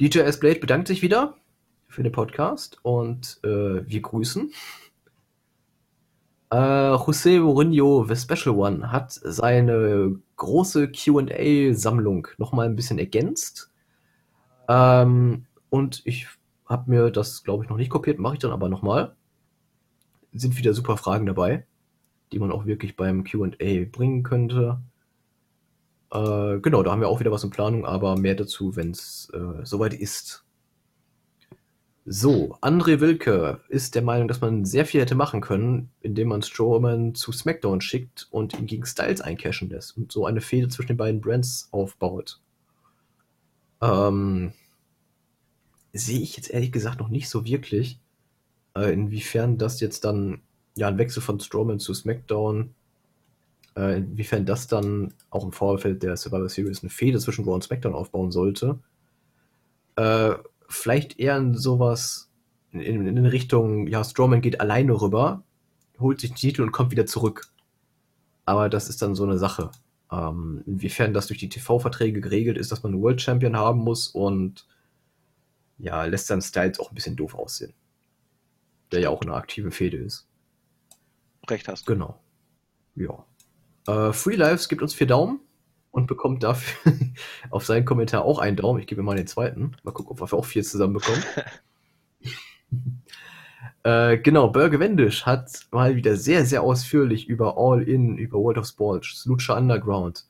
DJ S. Blade bedankt sich wieder für den Podcast und äh, wir grüßen. Äh, José Mourinho, The Special One, hat seine große QA-Sammlung nochmal ein bisschen ergänzt. Ähm, und ich habe mir das, glaube ich, noch nicht kopiert, mache ich dann aber nochmal. Sind wieder super Fragen dabei, die man auch wirklich beim QA bringen könnte. Äh, genau, da haben wir auch wieder was in Planung, aber mehr dazu, wenn es äh, soweit ist. So, André Wilke ist der Meinung, dass man sehr viel hätte machen können, indem man Strowman zu SmackDown schickt und ihn gegen Styles eincashen lässt und so eine Fehde zwischen den beiden Brands aufbaut. Ähm, sehe ich jetzt ehrlich gesagt noch nicht so wirklich, äh, inwiefern das jetzt dann, ja, ein Wechsel von Strowman zu SmackDown, äh, inwiefern das dann auch im Vorfeld der Survivor Series eine Fehde zwischen Raw und SmackDown aufbauen sollte. Äh, vielleicht eher in sowas, in, in Richtung, ja, Strowman geht alleine rüber, holt sich den Titel und kommt wieder zurück. Aber das ist dann so eine Sache. Ähm, inwiefern das durch die TV-Verträge geregelt ist, dass man einen World Champion haben muss und ja, lässt dann Styles auch ein bisschen doof aussehen. Der ja auch eine aktive Fehde ist. Recht hast du. Genau. Ja. Äh, Free Lives gibt uns vier Daumen und bekommt dafür auf seinen Kommentar auch einen Daumen. Ich gebe ihm mal den zweiten. Mal gucken, ob wir auch vier zusammenbekommen. äh, genau, Burger Wendisch hat mal wieder sehr, sehr ausführlich über All In, über World of Sports, Lucha Underground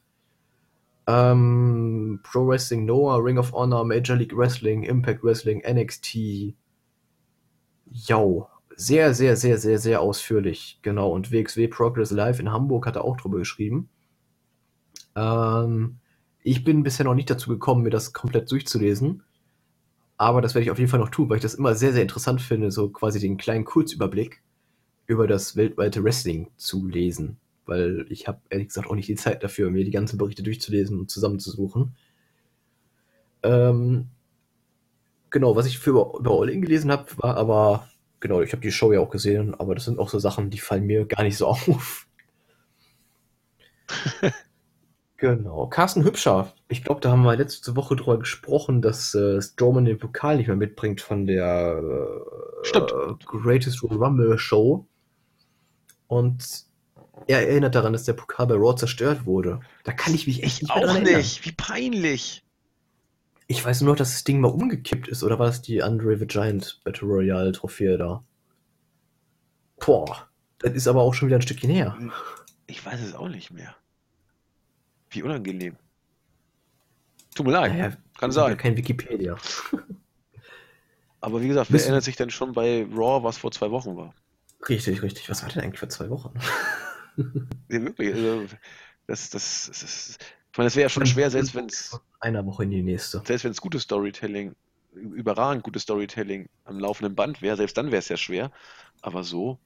Ähm, Pro Wrestling Noah, Ring of Honor, Major League Wrestling, Impact Wrestling, NXT. Jau. Sehr, sehr, sehr, sehr, sehr ausführlich. Genau. Und WXW Progress Live in Hamburg hat er auch drüber geschrieben. Ähm, ich bin bisher noch nicht dazu gekommen, mir das komplett durchzulesen. Aber das werde ich auf jeden Fall noch tun, weil ich das immer sehr, sehr interessant finde, so quasi den kleinen Kurzüberblick über das weltweite Wrestling zu lesen. Weil ich habe ehrlich gesagt auch nicht die Zeit dafür, mir die ganzen Berichte durchzulesen und zusammenzusuchen. Ähm, genau, was ich für über All-In gelesen habe, war aber, genau, ich habe die Show ja auch gesehen, aber das sind auch so Sachen, die fallen mir gar nicht so auf. Genau. Carsten Hübscher. Ich glaube, da haben wir letzte Woche drüber gesprochen, dass äh, Strowman den Pokal nicht mehr mitbringt von der äh, Greatest Royal Rumble Show. Und er erinnert daran, dass der Pokal bei Raw zerstört wurde. Da kann ich mich echt nicht mehr Auch nicht. Wie peinlich. Ich weiß nur, dass das Ding mal umgekippt ist. Oder war das die Andre the Giant Battle Royale Trophäe da? Boah. Das ist aber auch schon wieder ein Stückchen her. Ich weiß es auch nicht mehr. Wie unangenehm. Tut mir leid. Naja, Kann sein. Ja kein Wikipedia. Aber wie gesagt, wer erinnert sich denn schon bei Raw, was vor zwei Wochen war? Richtig, richtig. Was war denn eigentlich vor zwei Wochen? ja, wirklich. Also, das, das, das, das, ich meine, es wäre ja schon schwer, selbst wenn es. Einer Woche in die nächste. Selbst wenn es gutes Storytelling, überragend gutes Storytelling am laufenden Band wäre, selbst dann wäre es ja schwer. Aber so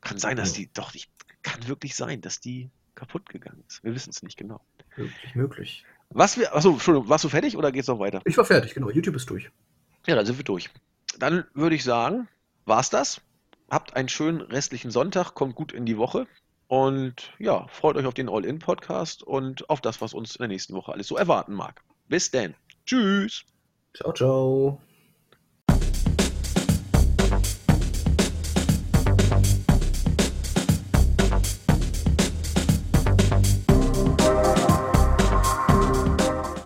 kann sein, dass die doch nicht. Kann wirklich sein, dass die kaputt gegangen ist. Wir wissen es nicht genau. Möglich, möglich. Was wir, achso, Entschuldigung, warst du fertig oder geht's noch weiter? Ich war fertig, genau. YouTube ist durch. Ja, dann sind wir durch. Dann würde ich sagen, war's das. Habt einen schönen restlichen Sonntag, kommt gut in die Woche und ja, freut euch auf den All-In-Podcast und auf das, was uns in der nächsten Woche alles so erwarten mag. Bis denn. Tschüss. Ciao, ciao.